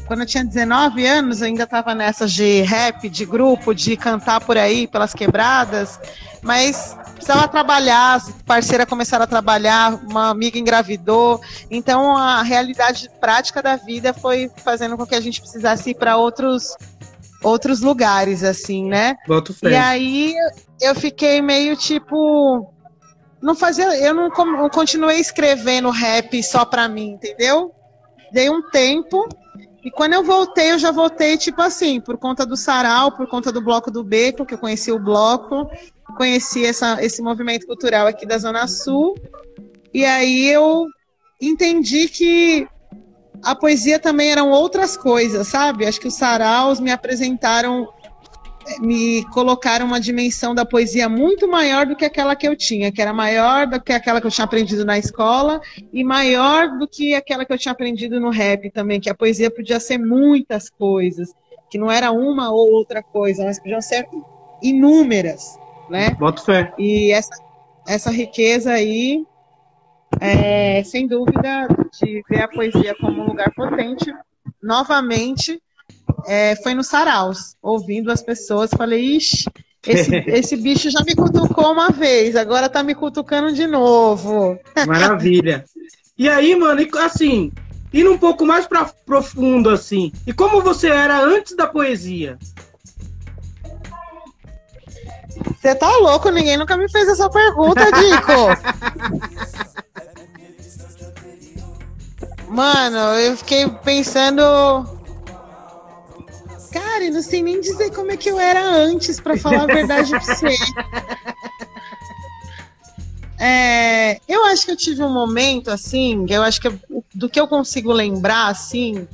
[SPEAKER 2] quando eu tinha 19 anos, eu ainda estava nessas de rap, de grupo, de cantar por aí, pelas quebradas, mas precisava trabalhar, parceira começaram a trabalhar, uma amiga engravidou, então a realidade prática da vida foi fazendo com que a gente precisasse ir para outros outros lugares, assim, né? E aí eu fiquei meio tipo não fazia, eu não, não continuei escrevendo rap só para mim, entendeu? Dei um tempo e quando eu voltei, eu já voltei, tipo assim, por conta do sarau, por conta do Bloco do Beco, que eu conheci o Bloco, conheci essa, esse movimento cultural aqui da Zona Sul. E aí eu entendi que a poesia também eram outras coisas, sabe? Acho que os saraus me apresentaram me colocaram uma dimensão da poesia muito maior do que aquela que eu tinha, que era maior do que aquela que eu tinha aprendido na escola e maior do que aquela que eu tinha aprendido no rap também, que a poesia podia ser muitas coisas, que não era uma ou outra coisa, mas podiam ser inúmeras, né?
[SPEAKER 1] Boto fé.
[SPEAKER 2] E essa, essa riqueza aí, é, sem dúvida, de ver a poesia como um lugar potente, novamente é, foi no Saraus, ouvindo as pessoas, falei, ixi, esse, esse bicho já me cutucou uma vez, agora tá me cutucando de novo.
[SPEAKER 1] Maravilha. E aí, mano, assim, indo um pouco mais pra, profundo, assim, e como você era antes da poesia?
[SPEAKER 2] Você tá louco? Ninguém nunca me fez essa pergunta, Dico. Mano, eu fiquei pensando Cara, eu não sei nem dizer como é que eu era antes, para falar a verdade pra você. É, eu acho que eu tive um momento assim, eu acho que do que eu consigo lembrar assim,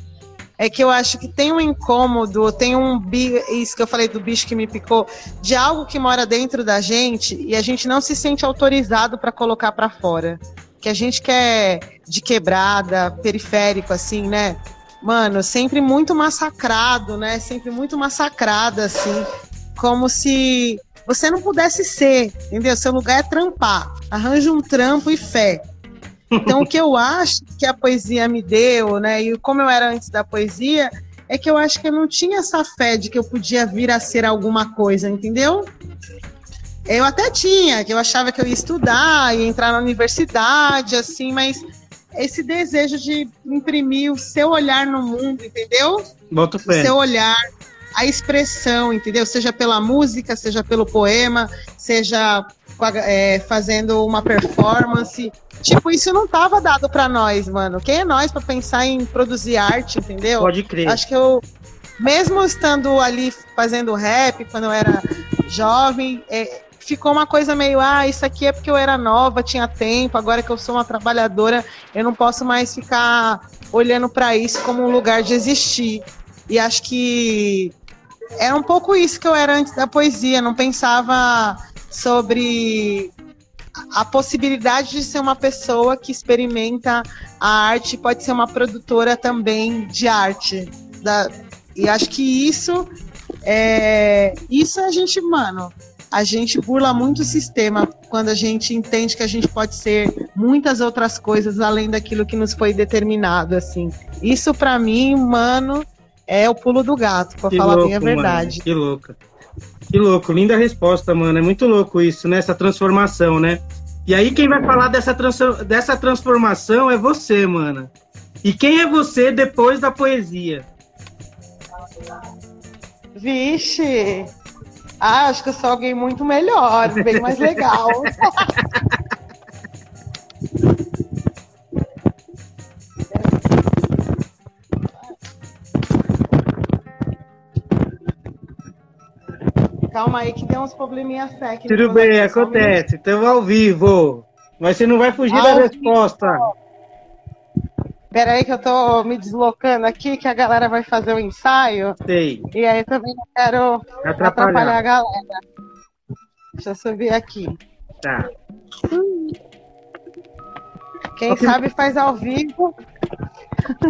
[SPEAKER 2] é que eu acho que tem um incômodo, tem um isso que eu falei do bicho que me picou, de algo que mora dentro da gente e a gente não se sente autorizado para colocar para fora. Que a gente quer de quebrada, periférico assim, né? Mano, sempre muito massacrado, né? Sempre muito massacrada, assim. Como se você não pudesse ser, entendeu? Seu lugar é trampar. Arranja um trampo e fé. Então, o que eu acho que a poesia me deu, né? E como eu era antes da poesia, é que eu acho que eu não tinha essa fé de que eu podia vir a ser alguma coisa, entendeu? Eu até tinha, que eu achava que eu ia estudar, ia entrar na universidade, assim, mas esse desejo de imprimir o seu olhar no mundo, entendeu?
[SPEAKER 1] Boto.
[SPEAKER 2] O seu olhar. a expressão, entendeu? Seja pela música, seja pelo poema, seja é, fazendo uma performance. Tipo, isso não tava dado para nós, mano. Quem é nós para pensar em produzir arte, entendeu?
[SPEAKER 1] Pode crer.
[SPEAKER 2] Acho que eu, mesmo estando ali fazendo rap quando eu era jovem, é, ficou uma coisa meio, ah, isso aqui é porque eu era nova, tinha tempo, agora que eu sou uma trabalhadora, eu não posso mais ficar olhando para isso como um lugar de existir. E acho que era um pouco isso que eu era antes da poesia, não pensava sobre a possibilidade de ser uma pessoa que experimenta a arte, pode ser uma produtora também de arte. Da, e acho que isso é isso a gente, mano, a gente burla muito o sistema quando a gente entende que a gente pode ser muitas outras coisas além daquilo que nos foi determinado, assim. Isso para mim, mano, é o pulo do gato, pra que falar louco, bem a verdade.
[SPEAKER 1] Mano, que louca. Que louco, linda resposta, mano. É muito louco isso, né? Essa transformação, né? E aí quem vai falar dessa, trans dessa transformação é você, mano. E quem é você depois da poesia?
[SPEAKER 2] Vixe! Ah, acho que eu sou alguém muito melhor, bem mais legal. Calma aí que deu uns probleminhas técnicos.
[SPEAKER 1] Tudo bem, acontece. Estamos ao vivo. Mas você não vai fugir ao da resposta.
[SPEAKER 2] Pera aí que eu tô me deslocando aqui, que a galera vai fazer o ensaio.
[SPEAKER 1] Sei.
[SPEAKER 2] E aí também não quero atrapalhar, atrapalhar a galera. Deixa eu subir aqui.
[SPEAKER 1] Tá.
[SPEAKER 2] Quem sabe faz ao vivo.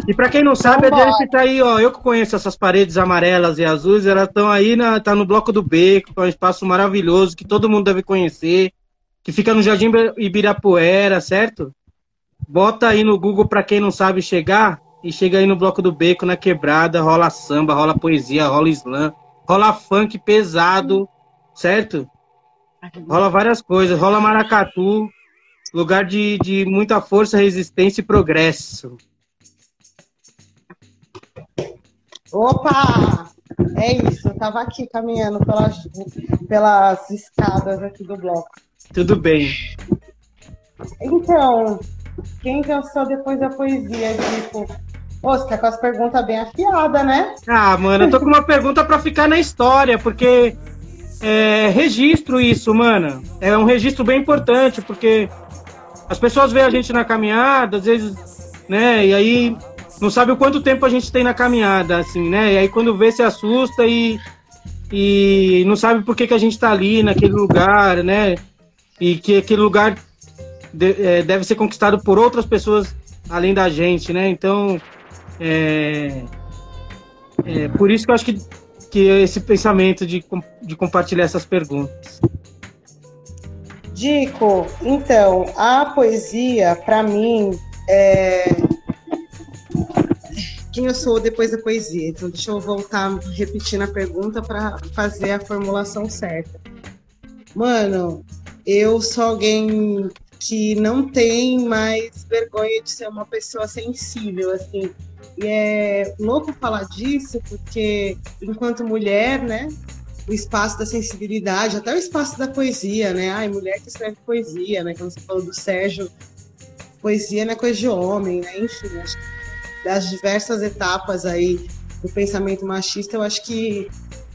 [SPEAKER 1] E para quem não sabe, a gente tá aí, ó. Eu que conheço essas paredes amarelas e azuis, elas estão aí, na, tá no Bloco do Beco, que é um espaço maravilhoso que todo mundo deve conhecer, que fica no Jardim Ibirapuera, certo? Bota aí no Google para quem não sabe chegar e chega aí no Bloco do Beco, na quebrada, rola samba, rola poesia, rola slam, rola funk pesado, certo? Rola várias coisas, rola maracatu, lugar de, de muita força, resistência e progresso.
[SPEAKER 2] Opa! É isso, eu tava aqui caminhando pelas, pelas escadas aqui do bloco.
[SPEAKER 1] Tudo bem.
[SPEAKER 2] Então, quem cansou depois da poesia, tipo. Ô, você tá com as perguntas bem afiadas, né?
[SPEAKER 1] Ah, mano, eu tô com uma pergunta para ficar na história, porque é, registro isso, mano. É um registro bem importante, porque as pessoas veem a gente na caminhada, às vezes, né? E aí não sabe o quanto tempo a gente tem na caminhada, assim, né? E aí quando vê, se assusta e, e não sabe por que, que a gente tá ali, naquele lugar, né? E que aquele lugar de, é, deve ser conquistado por outras pessoas além da gente, né? Então, é, é por isso que eu acho que, que esse pensamento de, de compartilhar essas perguntas.
[SPEAKER 2] Dico, então, a poesia, para mim, é, quem eu sou depois da poesia. Então, deixa eu voltar repetindo a pergunta para fazer a formulação certa. Mano, eu sou alguém que não tem mais vergonha de ser uma pessoa sensível, assim. E é louco falar disso, porque enquanto mulher, né, o espaço da sensibilidade, até o espaço da poesia, né? Ai, mulher que escreve poesia, né? Quando você falou do Sérgio, poesia não é coisa de homem, né? Enfim, acho que das diversas etapas aí do pensamento machista, eu acho que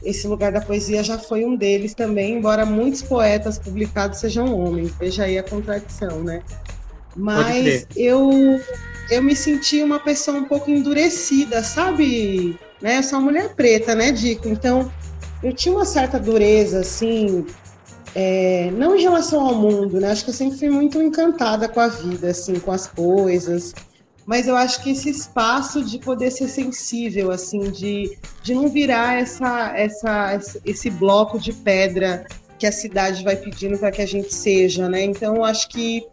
[SPEAKER 2] esse lugar da poesia já foi um deles também, embora muitos poetas publicados sejam homens. Veja aí a contradição, né? Mas eu eu me senti uma pessoa um pouco endurecida, sabe? Né? Eu sou uma mulher preta, né, Dico? Então, eu tinha uma certa dureza, assim, é, não em relação ao mundo, né? Acho que eu sempre fui muito encantada com a vida, assim, com as coisas mas eu acho que esse espaço de poder ser sensível, assim, de, de não virar essa, essa, esse bloco de pedra que a cidade vai pedindo para que a gente seja, né? Então, acho que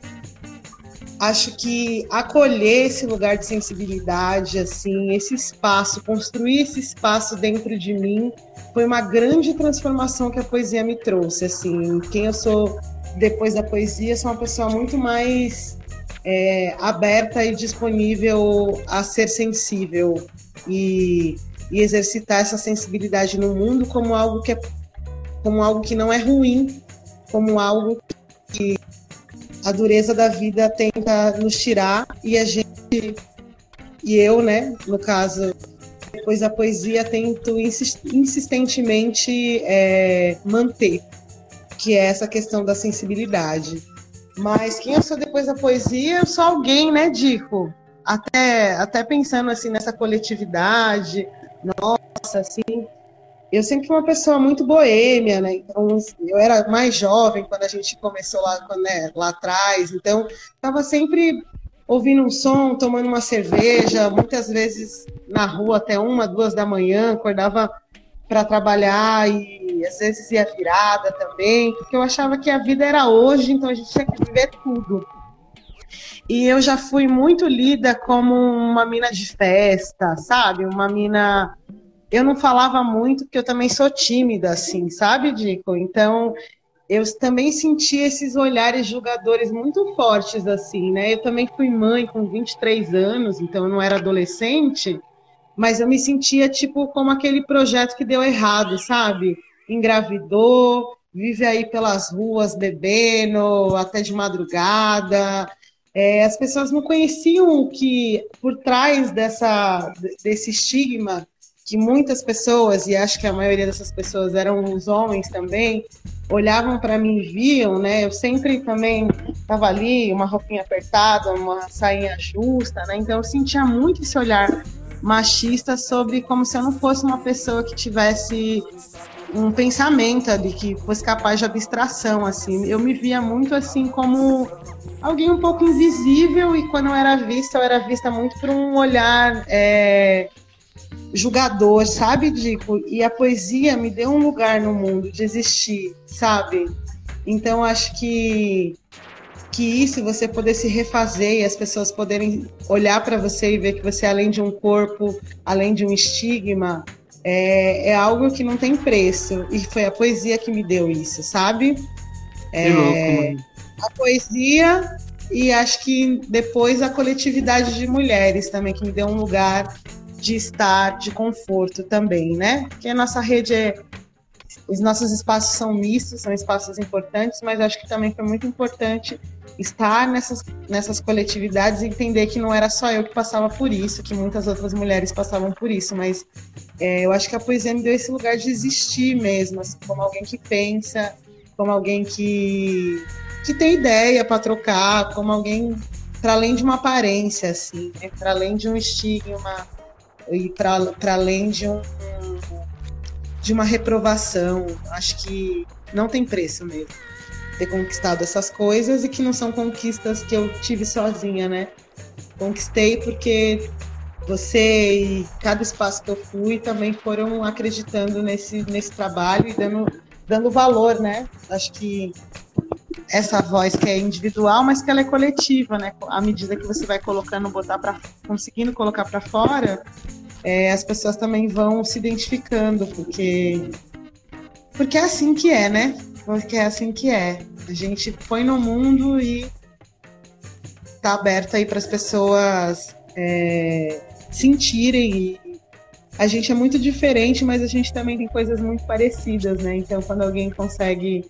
[SPEAKER 2] acho que acolher esse lugar de sensibilidade, assim, esse espaço, construir esse espaço dentro de mim, foi uma grande transformação que a poesia me trouxe, assim. Quem eu sou depois da poesia, sou uma pessoa muito mais é, aberta e disponível a ser sensível. E e exercitar essa sensibilidade no mundo como algo que é como algo que não é ruim, como algo que a dureza da vida tenta nos tirar e a gente e eu, né, no caso, depois da poesia tento insistentemente é, manter, que é essa questão da sensibilidade. Mas quem eu sou depois da poesia, eu sou alguém, né, Dico? Até, até pensando assim nessa coletividade, nossa, assim, eu sempre fui uma pessoa muito boêmia, né? Então, eu era mais jovem quando a gente começou lá, né, lá atrás, então estava sempre ouvindo um som, tomando uma cerveja, muitas vezes na rua até uma, duas da manhã, acordava para trabalhar e às vezes ia virada também, porque eu achava que a vida era hoje, então a gente tinha que viver tudo. E eu já fui muito lida como uma mina de festa, sabe? Uma mina. Eu não falava muito, porque eu também sou tímida, assim, sabe, Dico? Então, eu também senti esses olhares julgadores muito fortes, assim, né? Eu também fui mãe com 23 anos, então eu não era adolescente, mas eu me sentia, tipo, como aquele projeto que deu errado, sabe? Engravidou, vive aí pelas ruas bebendo, até de madrugada. É, as pessoas não conheciam que por trás dessa, desse estigma que muitas pessoas, e acho que a maioria dessas pessoas eram os homens também, olhavam para mim e viam, né? Eu sempre também estava ali, uma roupinha apertada, uma sainha justa, né? Então eu sentia muito esse olhar machista sobre como se eu não fosse uma pessoa que tivesse um pensamento ali que fosse capaz de abstração assim. Eu me via muito assim como alguém um pouco invisível e quando eu era vista, eu era vista muito por um olhar é, julgador, sabe, Dico? E a poesia me deu um lugar no mundo de existir, sabe? Então acho que que isso, você poder se refazer e as pessoas poderem olhar para você e ver que você, além de um corpo, além de um estigma, é, é, algo que não tem preço. E foi a poesia que me deu isso, sabe? É, louco, a poesia e acho que depois a coletividade de mulheres também, que me deu um lugar de estar, de conforto também, né? Porque a nossa rede é. Os nossos espaços são mistos, são espaços importantes, mas acho que também foi muito importante estar nessas, nessas coletividades e entender que não era só eu que passava por isso, que muitas outras mulheres passavam por isso, mas é, eu acho que a poesia me deu esse lugar de existir mesmo, assim, como alguém que pensa, como alguém que, que tem ideia para trocar, como alguém para além de uma aparência, assim, né? para além de um estigma, e para além de, um, de uma reprovação. Acho que não tem preço mesmo ter conquistado essas coisas e que não são conquistas que eu tive sozinha, né? Conquistei porque você e cada espaço que eu fui também foram acreditando nesse, nesse trabalho e dando, dando valor, né? Acho que essa voz que é individual, mas que ela é coletiva, né? À medida que você vai colocando, botar para conseguindo colocar para fora, é, as pessoas também vão se identificando, porque porque é assim que é, né? Porque é assim que é. A gente põe no mundo e tá aberto aí para as pessoas é, sentirem. E a gente é muito diferente, mas a gente também tem coisas muito parecidas, né? Então, quando alguém consegue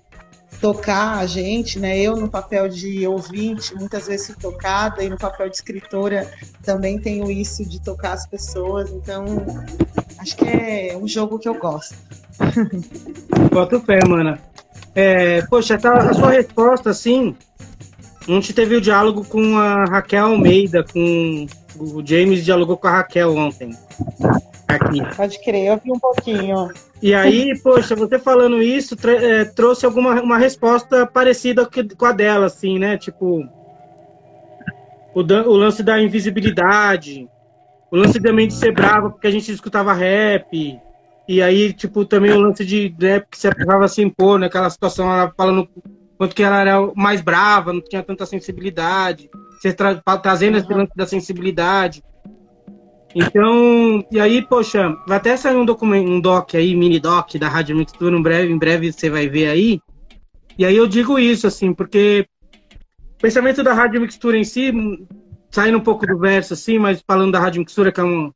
[SPEAKER 2] tocar a gente, né? Eu no papel de ouvinte, muitas vezes tocada, e no papel de escritora também tenho isso de tocar as pessoas, então acho que é um jogo que eu gosto.
[SPEAKER 1] Bota o pé, mana. É, poxa, tá, a sua resposta, assim, gente teve o diálogo com a Raquel Almeida, com o James dialogou com a Raquel ontem.
[SPEAKER 2] Aqui. Pode crer, eu vi um pouquinho.
[SPEAKER 1] E aí, poxa, você falando isso é, trouxe alguma uma resposta parecida com a dela, assim, né? Tipo, o, o lance da invisibilidade, o lance também de ser brava porque a gente escutava rap, e aí, tipo, também o lance de né, que se precisava se impor naquela situação, ela falando quanto que ela era mais brava, não tinha tanta sensibilidade, você tra trazendo esse lance da sensibilidade. Então, e aí, poxa, vai até sair um documento, um doc aí, mini doc da Rádio Mixtura, em breve, em breve você vai ver aí. E aí eu digo isso, assim, porque o pensamento da Rádio Mixtura em si, saindo um pouco do verso, assim, mas falando da Rádio Mixtura, que é um,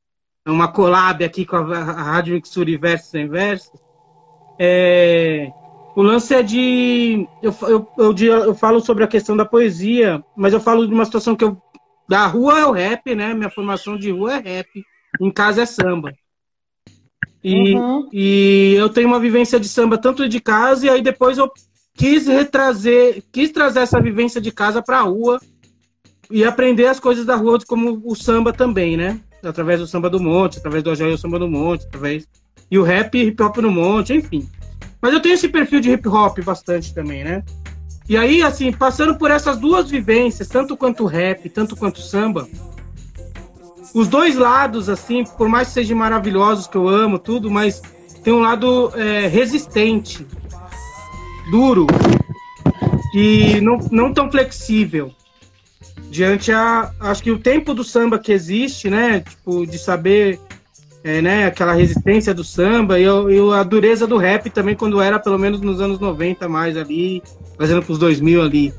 [SPEAKER 1] uma collab aqui com a, a Rádio Mixuri Versos em Versos. É, o lance é de. Eu, eu, eu, eu, falo sobre a questão da poesia, mas eu falo de uma situação que eu. Da rua é o rap, né? Minha formação de rua é rap. Em casa é samba. E, uhum. e eu tenho uma vivência de samba tanto de casa, e aí depois eu quis retrazer, quis trazer essa vivência de casa para a rua e aprender as coisas da rua, como o samba também, né? Através do samba do monte, através do Ajaí samba do monte, através. E o rap hip hop no monte, enfim. Mas eu tenho esse perfil de hip hop bastante também, né? E aí, assim, passando por essas duas vivências, tanto quanto rap, tanto quanto samba, os dois lados, assim, por mais que sejam maravilhosos, que eu amo, tudo, mas tem um lado é, resistente, duro e não, não tão flexível. Diante a. Acho que o tempo do samba que existe, né? Tipo, de saber é, né, aquela resistência do samba e, e, a dureza do rap também, quando era pelo menos nos anos 90 mais ali, fazendo para os 2000 ali.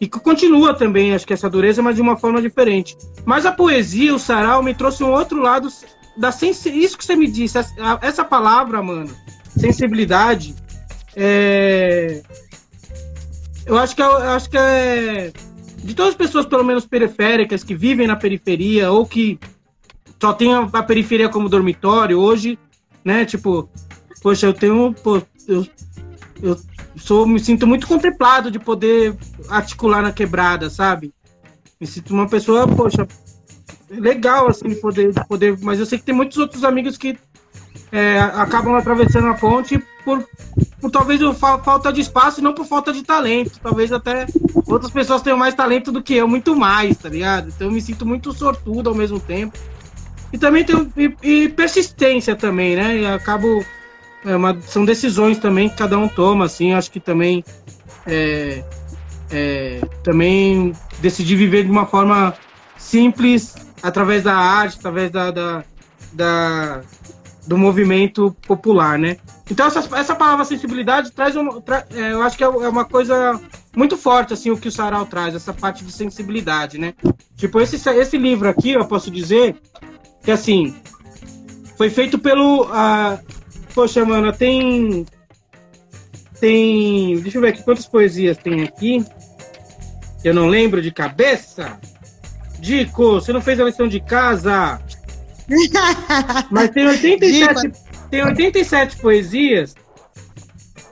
[SPEAKER 1] E continua também, acho que essa dureza, mas de uma forma diferente. Mas a poesia, o sarau, me trouxe um outro lado da sens... Isso que você me disse, essa, palavra, mano, sensibilidade, é... eu acho que, é, eu acho que é... De todas as pessoas, pelo menos periféricas, que vivem na periferia ou que só tem a, a, periferia como dormitório hoje, né? Tipo, poxa, eu tenho. Pô, eu, eu sou, me sinto muito contemplado de poder articular na quebrada, sabe? Me sinto uma pessoa, poxa, legal, assim, de poder, de poder. Mas eu sei que tem muitos outros amigos que é, acabam atravessando a ponte por, por talvez falta de espaço e não por falta de talento. Talvez até outras pessoas tenham mais talento do que eu, muito mais, tá ligado? Então eu me sinto muito sortudo ao mesmo tempo. E também tem e, e persistência também, né? E acabo é uma, são decisões também que cada um toma, assim. Acho que também é, é, também decidir viver de uma forma simples através da arte, através da, da, da do movimento popular, né? Então essa, essa palavra sensibilidade traz um, tra, é, eu acho que é, é uma coisa muito forte assim o que o Sarau traz, essa parte de sensibilidade, né? Tipo esse esse livro aqui, eu posso dizer que assim foi feito pelo uh, poxa mano tem tem deixa eu ver aqui quantas poesias tem aqui eu não lembro de cabeça Dico você não fez a lição de casa mas tem 87 tem 87 poesias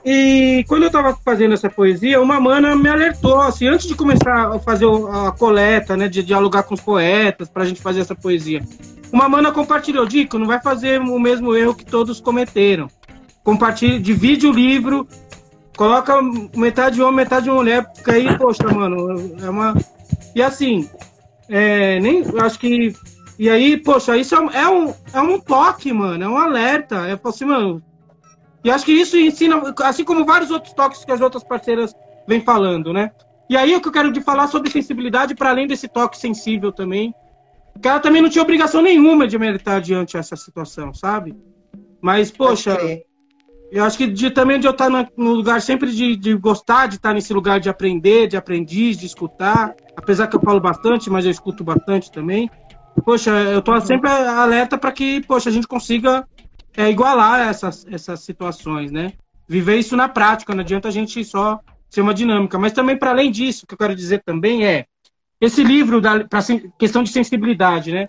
[SPEAKER 1] e quando eu estava fazendo essa poesia, uma mana me alertou, assim, antes de começar a fazer a coleta, né, de dialogar com os poetas, para a gente fazer essa poesia. Uma mana compartilhou, Dico, não vai fazer o mesmo erro que todos cometeram. Compartilha, divide o livro, coloca metade de homem, metade de mulher, porque aí, poxa, mano, é uma. E assim, é, nem acho que. E aí, poxa, isso é, é, um, é um toque, mano, é um alerta. É assim, mano. E acho que isso ensina, assim como vários outros toques que as outras parceiras vêm falando, né? E aí o que eu quero de falar sobre sensibilidade, para além desse toque sensível também, porque ela também não tinha obrigação nenhuma de meditar diante dessa situação, sabe? Mas, poxa, eu acho que de, também de eu estar no lugar sempre de, de, gostar de estar nesse lugar de aprender, de aprendiz, de escutar. Apesar que eu falo bastante, mas eu escuto bastante também. Poxa, eu estou sempre alerta para que, poxa, a gente consiga é, igualar essas, essas situações, né? Viver isso na prática, não adianta a gente só ser uma dinâmica. Mas também, para além disso, o que eu quero dizer também é esse livro, para questão de sensibilidade, né?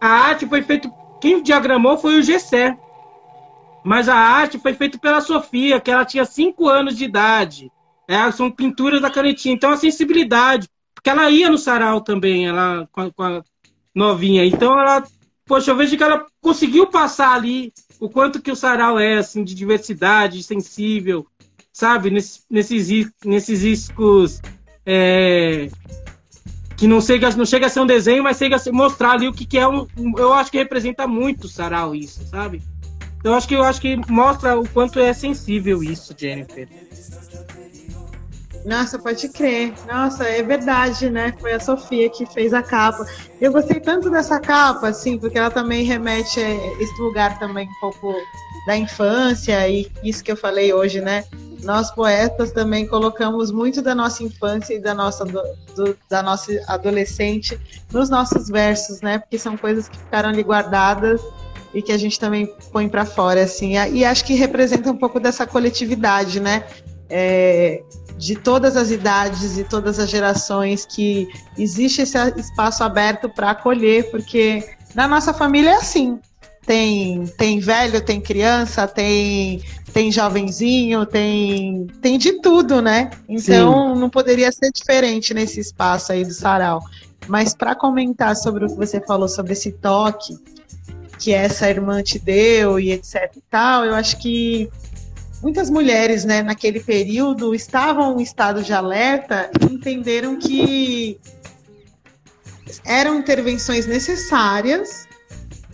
[SPEAKER 1] A arte foi feita. Quem diagramou foi o Gessé. Mas a arte foi feita pela Sofia, que ela tinha 5 anos de idade. É, são pinturas da canetinha. Então a sensibilidade. Porque ela ia no sarau também, ela com a, com a novinha. Então ela. Poxa, eu vejo que ela conseguiu passar ali o quanto que o sarau é, assim, de diversidade, sensível, sabe? Nesses, nesses, nesses riscos. É, que não chega, não chega a ser um desenho, mas chega a mostrar ali o que, que é um, Eu acho que representa muito o sarau isso, sabe? Então, eu acho que eu acho que mostra o quanto é sensível isso, Jennifer.
[SPEAKER 2] Nossa, pode crer. Nossa, é verdade, né? Foi a Sofia que fez a capa. Eu gostei tanto dessa capa, assim, porque ela também remete a esse lugar também um pouco da infância e isso que eu falei hoje, né? nós poetas também colocamos muito da nossa infância e da nossa, do, da nossa adolescente nos nossos versos, né? Porque são coisas que ficaram ali guardadas e que a gente também põe para fora, assim. E acho que representa um pouco dessa coletividade, né? É, de todas as idades e todas as gerações que existe esse espaço aberto para acolher, porque na nossa família é assim. Tem, tem velho, tem criança, tem tem jovenzinho, tem, tem de tudo, né? Então Sim. não poderia ser diferente nesse espaço aí do sarau. Mas para comentar sobre o que você falou sobre esse toque que essa irmã te deu e etc e tal, eu acho que muitas mulheres, né, naquele período estavam em estado de alerta e entenderam que eram intervenções necessárias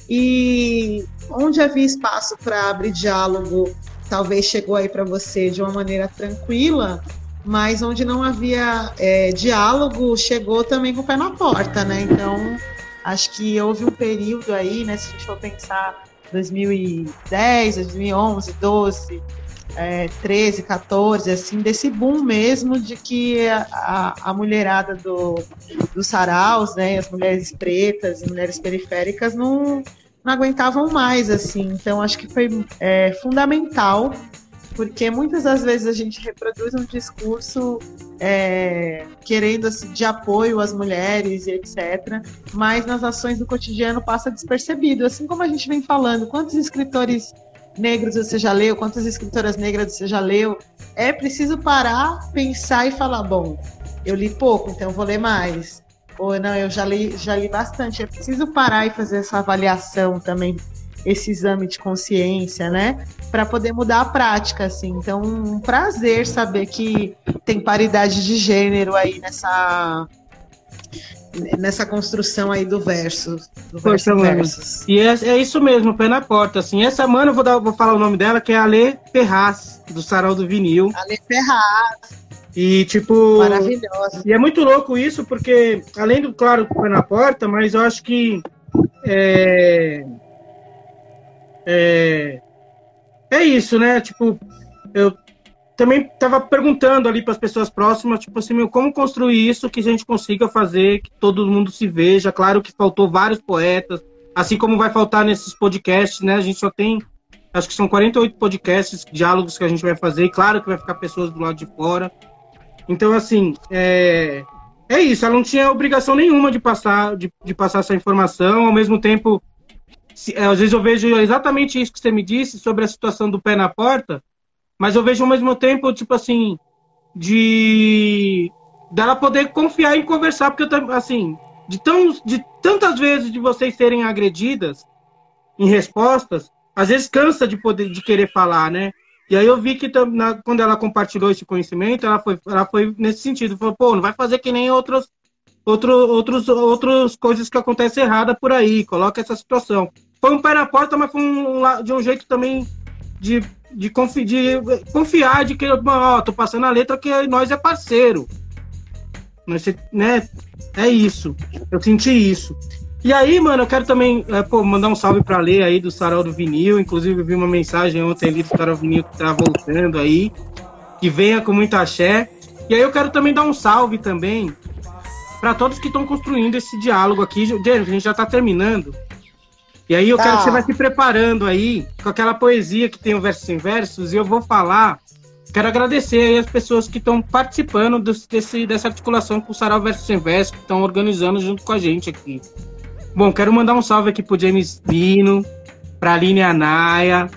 [SPEAKER 2] e onde havia espaço para abrir diálogo talvez chegou aí para você de uma maneira tranquila, mas onde não havia é, diálogo, chegou também com o pé na porta, né? Então, acho que houve um período aí, né? Se a gente for pensar 2010, 2011, 12, é, 13, 14, assim, desse boom mesmo de que a, a mulherada do, do saraus, né, as mulheres pretas e mulheres periféricas não, não aguentavam mais, assim. Então, acho que foi é, fundamental, porque muitas das vezes a gente reproduz um discurso é, querendo assim, de apoio às mulheres e etc., mas nas ações do cotidiano passa despercebido. Assim como a gente vem falando, quantos escritores negros você já leu, quantas escritoras negras você já leu? É preciso parar, pensar e falar: bom, eu li pouco, então vou ler mais ou não, eu já li, já li bastante. É preciso parar e fazer essa avaliação também, esse exame de consciência, né? Para poder mudar a prática, assim. Então, um prazer saber que tem paridade de gênero aí nessa nessa construção aí do verso, do
[SPEAKER 1] verso versos. E é, é, isso mesmo, pé na porta, assim. Essa semana eu vou, dar, vou falar o nome dela, que é a Ale Ferraz, do Sarau do Vinil.
[SPEAKER 2] Ale Ferraz.
[SPEAKER 1] E, tipo.
[SPEAKER 2] Maravilhosa.
[SPEAKER 1] E é muito louco isso, porque, além do, claro, foi na porta, mas eu acho que. É, é, é isso, né? Tipo, eu também estava perguntando ali para as pessoas próximas, tipo assim, meu, como construir isso que a gente consiga fazer, que todo mundo se veja. Claro que faltou vários poetas, assim como vai faltar nesses podcasts, né? A gente só tem, acho que são 48 podcasts, diálogos que a gente vai fazer, e claro que vai ficar pessoas do lado de fora. Então, assim, é, é isso. Ela não tinha obrigação nenhuma de passar, de, de passar essa informação. Ao mesmo tempo, se, às vezes eu vejo exatamente isso que você me disse sobre a situação do pé na porta, mas eu vejo ao mesmo tempo, tipo assim, de dela poder confiar em conversar, porque eu, assim, de, tão, de tantas vezes de vocês serem agredidas em respostas, às vezes cansa de poder de querer falar, né? E aí eu vi que na, quando ela compartilhou esse conhecimento, ela foi, ela foi nesse sentido, falou, pô, não vai fazer que nem outros, outro, outros, outras coisas que acontecem errada por aí, coloca essa situação. Foi um pé na porta, mas foi um, de um jeito também de, de, confi, de confiar de que, ó, tô passando a letra que nós é parceiro. Né? É isso. Eu senti isso. E aí, mano, eu quero também é, pô, mandar um salve pra ler aí do Sarau do Vinil. Inclusive, vi uma mensagem ontem ali do Sarau do Vinil que tá voltando aí. Que venha com muita axé. E aí eu quero também dar um salve também para todos que estão construindo esse diálogo aqui. Gente, a gente já tá terminando. E aí eu tá. quero que você vá se preparando aí com aquela poesia que tem o versos em versos. E eu vou falar. Quero agradecer aí as pessoas que estão participando desse, dessa articulação com o Sarau Versos Sem Versos, que estão organizando junto com a gente aqui. Bom, quero mandar um salve aqui pro James Bino, pra Aline Anaya,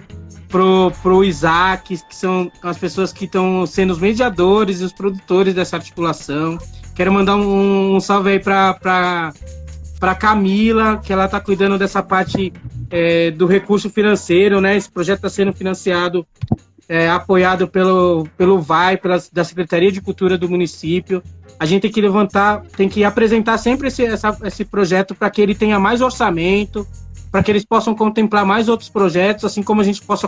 [SPEAKER 1] pro, pro Isaac, que são as pessoas que estão sendo os mediadores e os produtores dessa articulação. Quero mandar um, um salve aí pra, pra Camila, que ela tá cuidando dessa parte é, do recurso financeiro, né? Esse projeto está sendo financiado, é, apoiado pelo, pelo VAI, pela, da Secretaria de Cultura do município a gente tem que levantar, tem que apresentar sempre esse, essa, esse projeto para que ele tenha mais orçamento, para que eles possam contemplar mais outros projetos, assim como a gente possa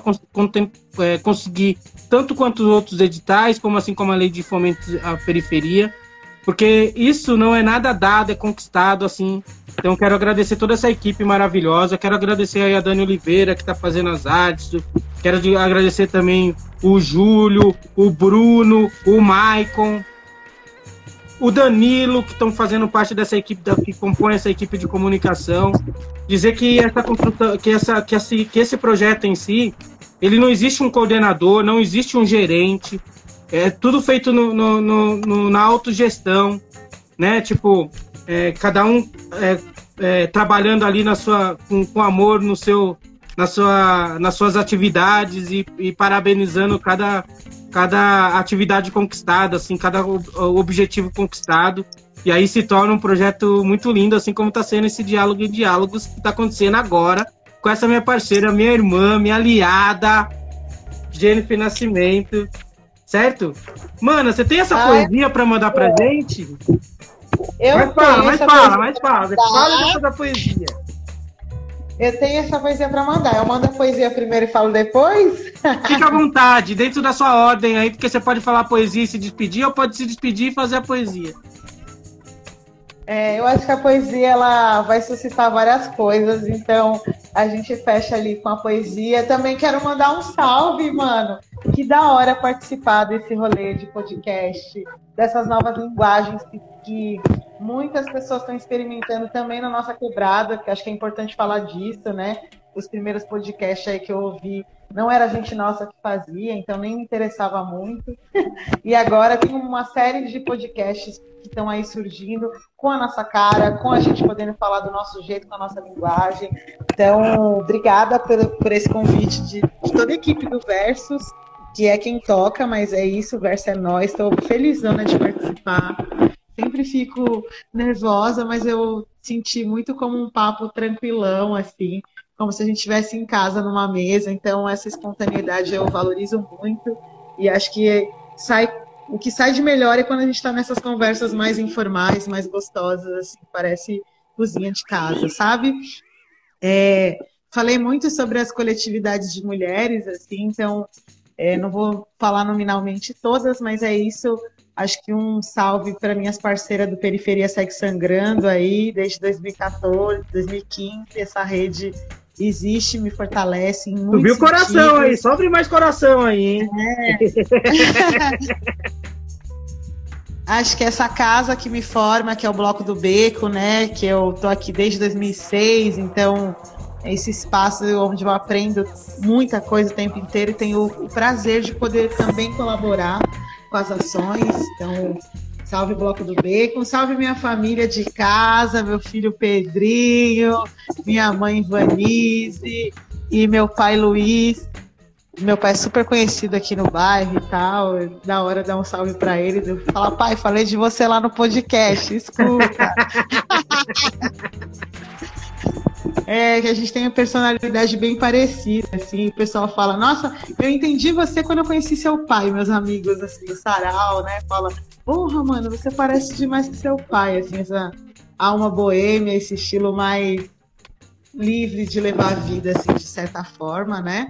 [SPEAKER 1] é, conseguir tanto quanto os outros editais, como assim como a lei de fomento à periferia, porque isso não é nada dado, é conquistado, assim. Então, quero agradecer toda essa equipe maravilhosa, quero agradecer aí a Dani Oliveira, que está fazendo as artes, Quero agradecer também o Júlio, o Bruno, o Maicon, o Danilo, que estão fazendo parte dessa equipe, que compõe essa equipe de comunicação. Dizer que essa que, essa, que, esse, que esse projeto em si, ele não existe um coordenador, não existe um gerente, é tudo feito no, no, no, no na autogestão, né? Tipo, é, cada um é, é, trabalhando ali na sua, com, com amor no seu, na sua, nas suas atividades e, e, parabenizando cada, cada atividade conquistada, assim, cada objetivo conquistado. E aí se torna um projeto muito lindo, assim como está sendo esse diálogo e diálogos que está acontecendo agora com essa minha parceira, minha irmã, minha aliada, Jennifer Nascimento. Certo? Mana, você tem essa Ai, poesia para mandar pra gente?
[SPEAKER 2] Eu
[SPEAKER 1] mas fala, mas fala, mas fala. Fala depois da poesia.
[SPEAKER 2] Eu tenho essa poesia para mandar. Eu mando a poesia primeiro e falo depois?
[SPEAKER 1] Fica à vontade, dentro da sua ordem aí, porque você pode falar poesia e se despedir, ou pode se despedir e fazer a poesia.
[SPEAKER 2] É, eu acho que a poesia ela vai suscitar várias coisas, então a gente fecha ali com a poesia. Também quero mandar um salve, mano. Que da hora participar desse rolê de podcast, dessas novas linguagens que, que muitas pessoas estão experimentando também na nossa quebrada, que acho que é importante falar disso, né? Os primeiros podcasts aí que eu ouvi não era gente nossa que fazia, então nem me interessava muito. e agora tem uma série de podcasts que estão aí surgindo com a nossa cara, com a gente podendo falar do nosso jeito, com a nossa linguagem. Então, obrigada por, por esse convite de, de toda a equipe do Versus, que é quem toca, mas é isso, o Verso é nós. Estou felizona de participar. Sempre fico nervosa, mas eu senti muito como um papo tranquilão, assim como se a gente estivesse em casa numa mesa. Então, essa espontaneidade eu valorizo muito e acho que sai o que sai de melhor é quando a gente está nessas conversas mais informais, mais gostosas, assim, parece cozinha de casa, sabe? É, falei muito sobre as coletividades de mulheres, assim, então é, não vou falar nominalmente todas, mas é isso. Acho que um salve para minhas parceiras do Periferia Segue Sangrando aí, desde 2014, 2015, essa rede existe, me fortalece em
[SPEAKER 1] Subiu o coração aí, sobre mais coração aí, hein? É.
[SPEAKER 2] Acho que essa casa que me forma, que é o Bloco do Beco, né? Que eu tô aqui desde 2006, então é esse espaço onde eu aprendo muita coisa o tempo inteiro e tenho o prazer de poder também colaborar com as ações. Então, Salve Bloco do Bacon, salve minha família de casa, meu filho Pedrinho, minha mãe Vanise e meu pai Luiz. Meu pai é super conhecido aqui no bairro e tal. Da hora dar um salve para ele. Eu falar, pai, falei de você lá no podcast, escuta. É, que a gente tem uma personalidade bem parecida, assim, o pessoal fala, nossa, eu entendi você quando eu conheci seu pai, meus amigos, assim, o Sarau, né, fala, porra, mano, você parece demais com seu pai, assim, essa alma boêmia, esse estilo mais livre de levar a vida, assim, de certa forma, né,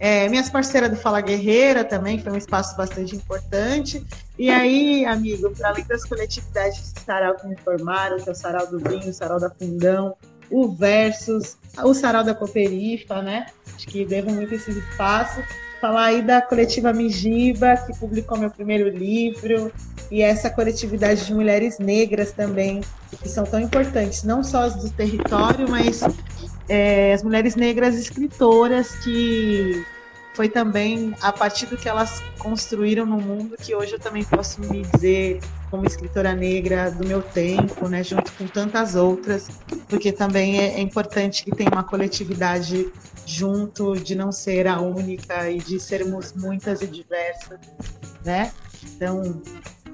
[SPEAKER 2] é, minhas parceiras do Fala Guerreira também, foi um espaço bastante importante. E aí, amigo, para além das coletividades de sarau que me formaram, que é o Sarau do Vinho, o Sarau da Fundão, o Versus, o Sarau da Cooperifa, né? Acho que devo muito esse espaço. Falar aí da coletiva Migiba, que publicou meu primeiro livro, e essa coletividade de mulheres negras também, que são tão importantes, não só as do território, mas é, as mulheres negras escritoras que foi também a partir do que elas construíram no mundo que hoje eu também posso me dizer como escritora negra do meu tempo, né, junto com tantas outras, porque também é, é importante que tenha uma coletividade junto, de não ser a única e de sermos muitas e diversas, né? Então,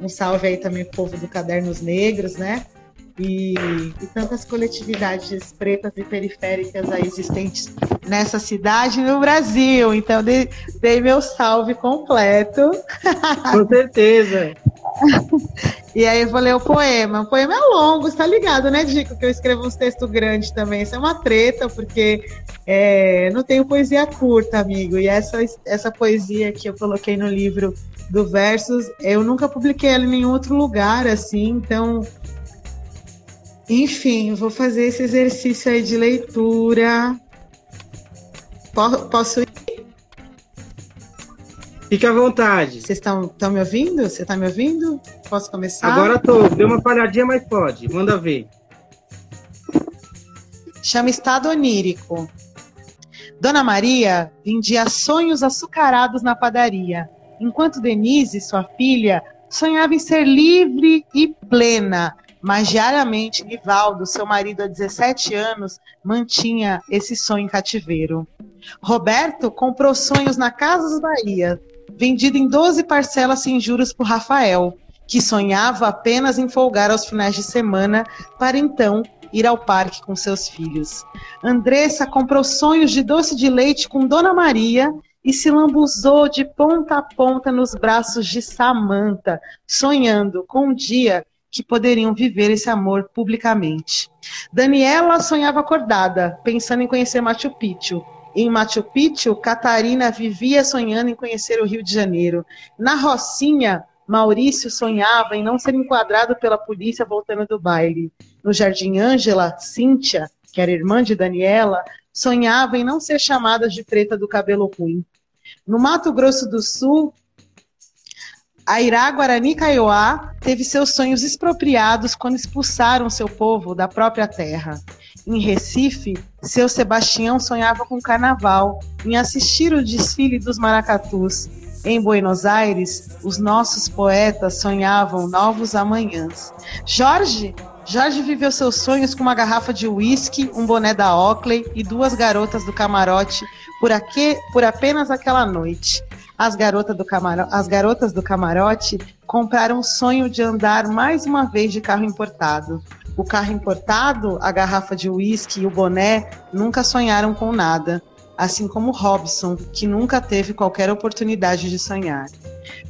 [SPEAKER 2] um salve aí também pro povo do Cadernos Negros, né? e, e, tantas coletividades pretas e periféricas aí existentes nessa cidade e no Brasil. Então, dei, dei meu salve completo.
[SPEAKER 1] Com certeza.
[SPEAKER 2] e aí eu vou ler o poema. O poema é longo, está ligado, né, Dico? Que eu escrevo uns textos grandes também. Isso é uma treta, porque é, não tenho poesia curta, amigo. E essa, essa poesia que eu coloquei no livro do Versos, eu nunca publiquei ela em nenhum outro lugar, assim, então enfim, vou fazer esse exercício aí de leitura. Posso ir?
[SPEAKER 1] Fique à vontade.
[SPEAKER 2] Vocês estão me ouvindo? Você está me ouvindo? Posso começar?
[SPEAKER 1] Agora tô. Deu uma falhadinha, mas pode. Manda ver.
[SPEAKER 2] Chama Estado Onírico. Dona Maria vendia sonhos açucarados na padaria, enquanto Denise, sua filha, sonhava em ser livre e plena, mas diariamente Nivaldo, seu marido há 17 anos, mantinha esse sonho em cativeiro. Roberto comprou sonhos na Casas Bahia, vendido em 12 parcelas sem juros por Rafael, que sonhava apenas em folgar aos finais de semana para então ir ao parque com seus filhos. Andressa comprou sonhos de doce de leite com Dona Maria e se lambuzou de ponta a ponta nos braços de Samanta, sonhando com um dia que poderiam viver esse amor publicamente. Daniela sonhava acordada, pensando em conhecer Machu Picchu, em Machu Picchu, Catarina vivia sonhando em conhecer o Rio de Janeiro. Na Rocinha, Maurício sonhava em não ser enquadrado pela polícia voltando do baile. No Jardim Ângela, Cíntia, que era irmã de Daniela, sonhava em não ser chamada de preta do cabelo ruim. No Mato Grosso do Sul, a Irá Guarani Kaiowá teve seus sonhos expropriados quando expulsaram seu povo da própria terra. Em Recife, seu Sebastião sonhava com carnaval, em assistir o desfile dos maracatus. Em Buenos Aires, os nossos poetas sonhavam novos amanhãs. Jorge Jorge viveu seus sonhos com uma garrafa de uísque, um boné da Oakley e duas garotas do camarote por, aqui, por apenas aquela noite. As, garota do camaro, as garotas do camarote compraram o sonho de andar mais uma vez de carro importado. O carro importado, a garrafa de uísque e o boné nunca sonharam com nada, assim como Robson, que nunca teve qualquer oportunidade de sonhar.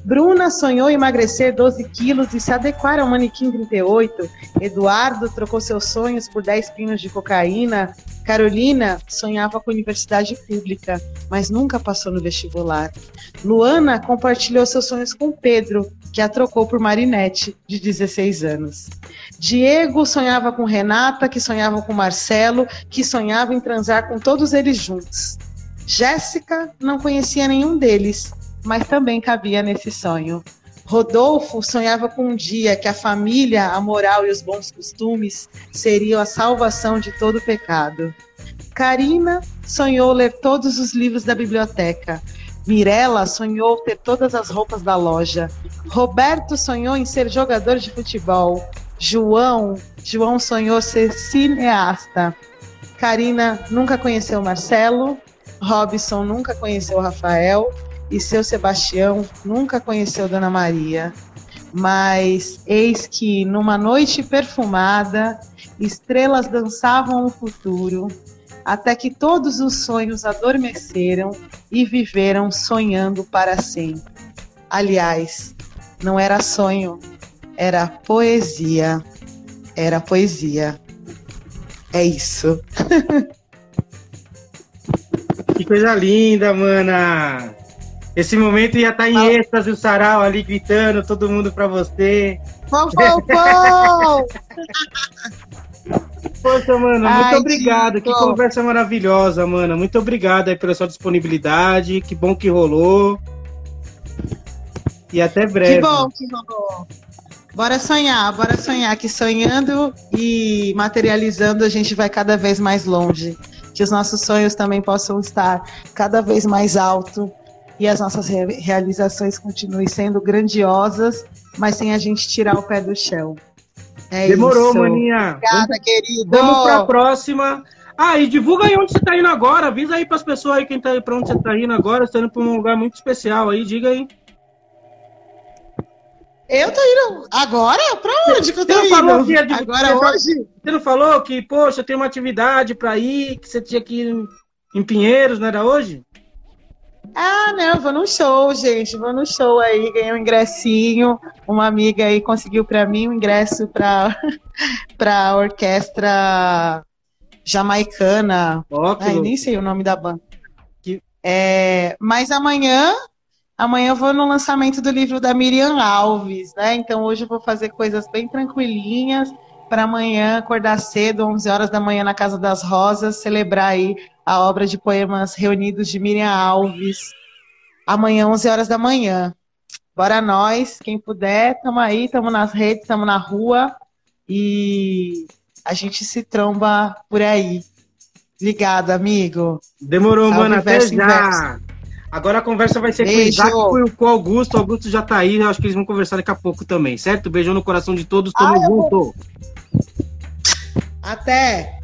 [SPEAKER 2] Bruna sonhou emagrecer 12 quilos e se adequar ao manequim 38. Eduardo trocou seus sonhos por 10 pinos de cocaína. Carolina sonhava com universidade pública, mas nunca passou no vestibular. Luana compartilhou seus sonhos com Pedro, que a trocou por Marinette, de 16 anos. Diego sonhava com Renata, que sonhava com Marcelo, que sonhava em transar com todos eles juntos. Jéssica não conhecia nenhum deles, mas também cabia nesse sonho. Rodolfo sonhava com um dia que a família, a moral e os bons costumes seriam a salvação de todo pecado. Karina sonhou ler todos os livros da biblioteca. Mirella sonhou ter todas as roupas da loja. Roberto sonhou em ser jogador de futebol. João, João sonhou ser cineasta. Karina nunca conheceu Marcelo. Robson nunca conheceu Rafael e seu Sebastião nunca conheceu Dona Maria. Mas eis que numa noite perfumada, estrelas dançavam o futuro, até que todos os sonhos adormeceram e viveram sonhando para sempre. Aliás, não era sonho, era poesia. Era poesia. É isso.
[SPEAKER 1] que coisa linda, mana! Esse momento ia estar tá em ah. êxtase, o sarau ali gritando, todo mundo para você.
[SPEAKER 2] Pô, pô, pô!
[SPEAKER 1] Poxa, mano, Ai, muito obrigado. Que conversa maravilhosa, mano. Muito obrigado aí pela sua disponibilidade. Que bom que rolou. E até breve.
[SPEAKER 2] Que bom que rolou. Bora sonhar, bora sonhar que sonhando e materializando a gente vai cada vez mais longe. Que os nossos sonhos também possam estar cada vez mais alto e as nossas realizações continuem sendo grandiosas, mas sem a gente tirar o pé do chão.
[SPEAKER 1] É Demorou, isso. maninha.
[SPEAKER 2] Obrigada, vamos, querido.
[SPEAKER 1] Vamos para a próxima. Ah, e divulga aí onde você está indo agora. Avisa aí para as pessoas aí quem tá para onde você está indo agora. Você está indo para um lugar muito especial aí. Diga aí.
[SPEAKER 2] Eu tô indo agora? Pra onde que eu tô você indo?
[SPEAKER 1] Falou que agora hoje? Você não falou que, poxa, tem uma atividade para ir, que você tinha que ir em Pinheiros, não era hoje?
[SPEAKER 2] Ah, não, vou no show, gente. Vou no show aí, ganhei um ingressinho. Uma amiga aí conseguiu para mim um ingresso para para orquestra jamaicana. Oh, Ai, nem sei o nome da banda. É, mas amanhã, amanhã eu vou no lançamento do livro da Miriam Alves, né? Então hoje eu vou fazer coisas bem tranquilinhas para amanhã acordar cedo, 11 horas da manhã na Casa das Rosas, celebrar aí a obra de poemas reunidos de Miriam Alves. amanhã, 11 horas da manhã. Bora nós, quem puder, tamo aí, tamo nas redes, tamo na rua e a gente se tromba por aí. Obrigada, amigo.
[SPEAKER 1] Demorou, Salve mano, até já. Agora a conversa vai ser Beijo. com o Isaac e com o Augusto. O Augusto já tá aí, eu acho que eles vão conversar daqui a pouco também, certo? Beijão no coração de todos, tamo ah, junto.
[SPEAKER 2] Até!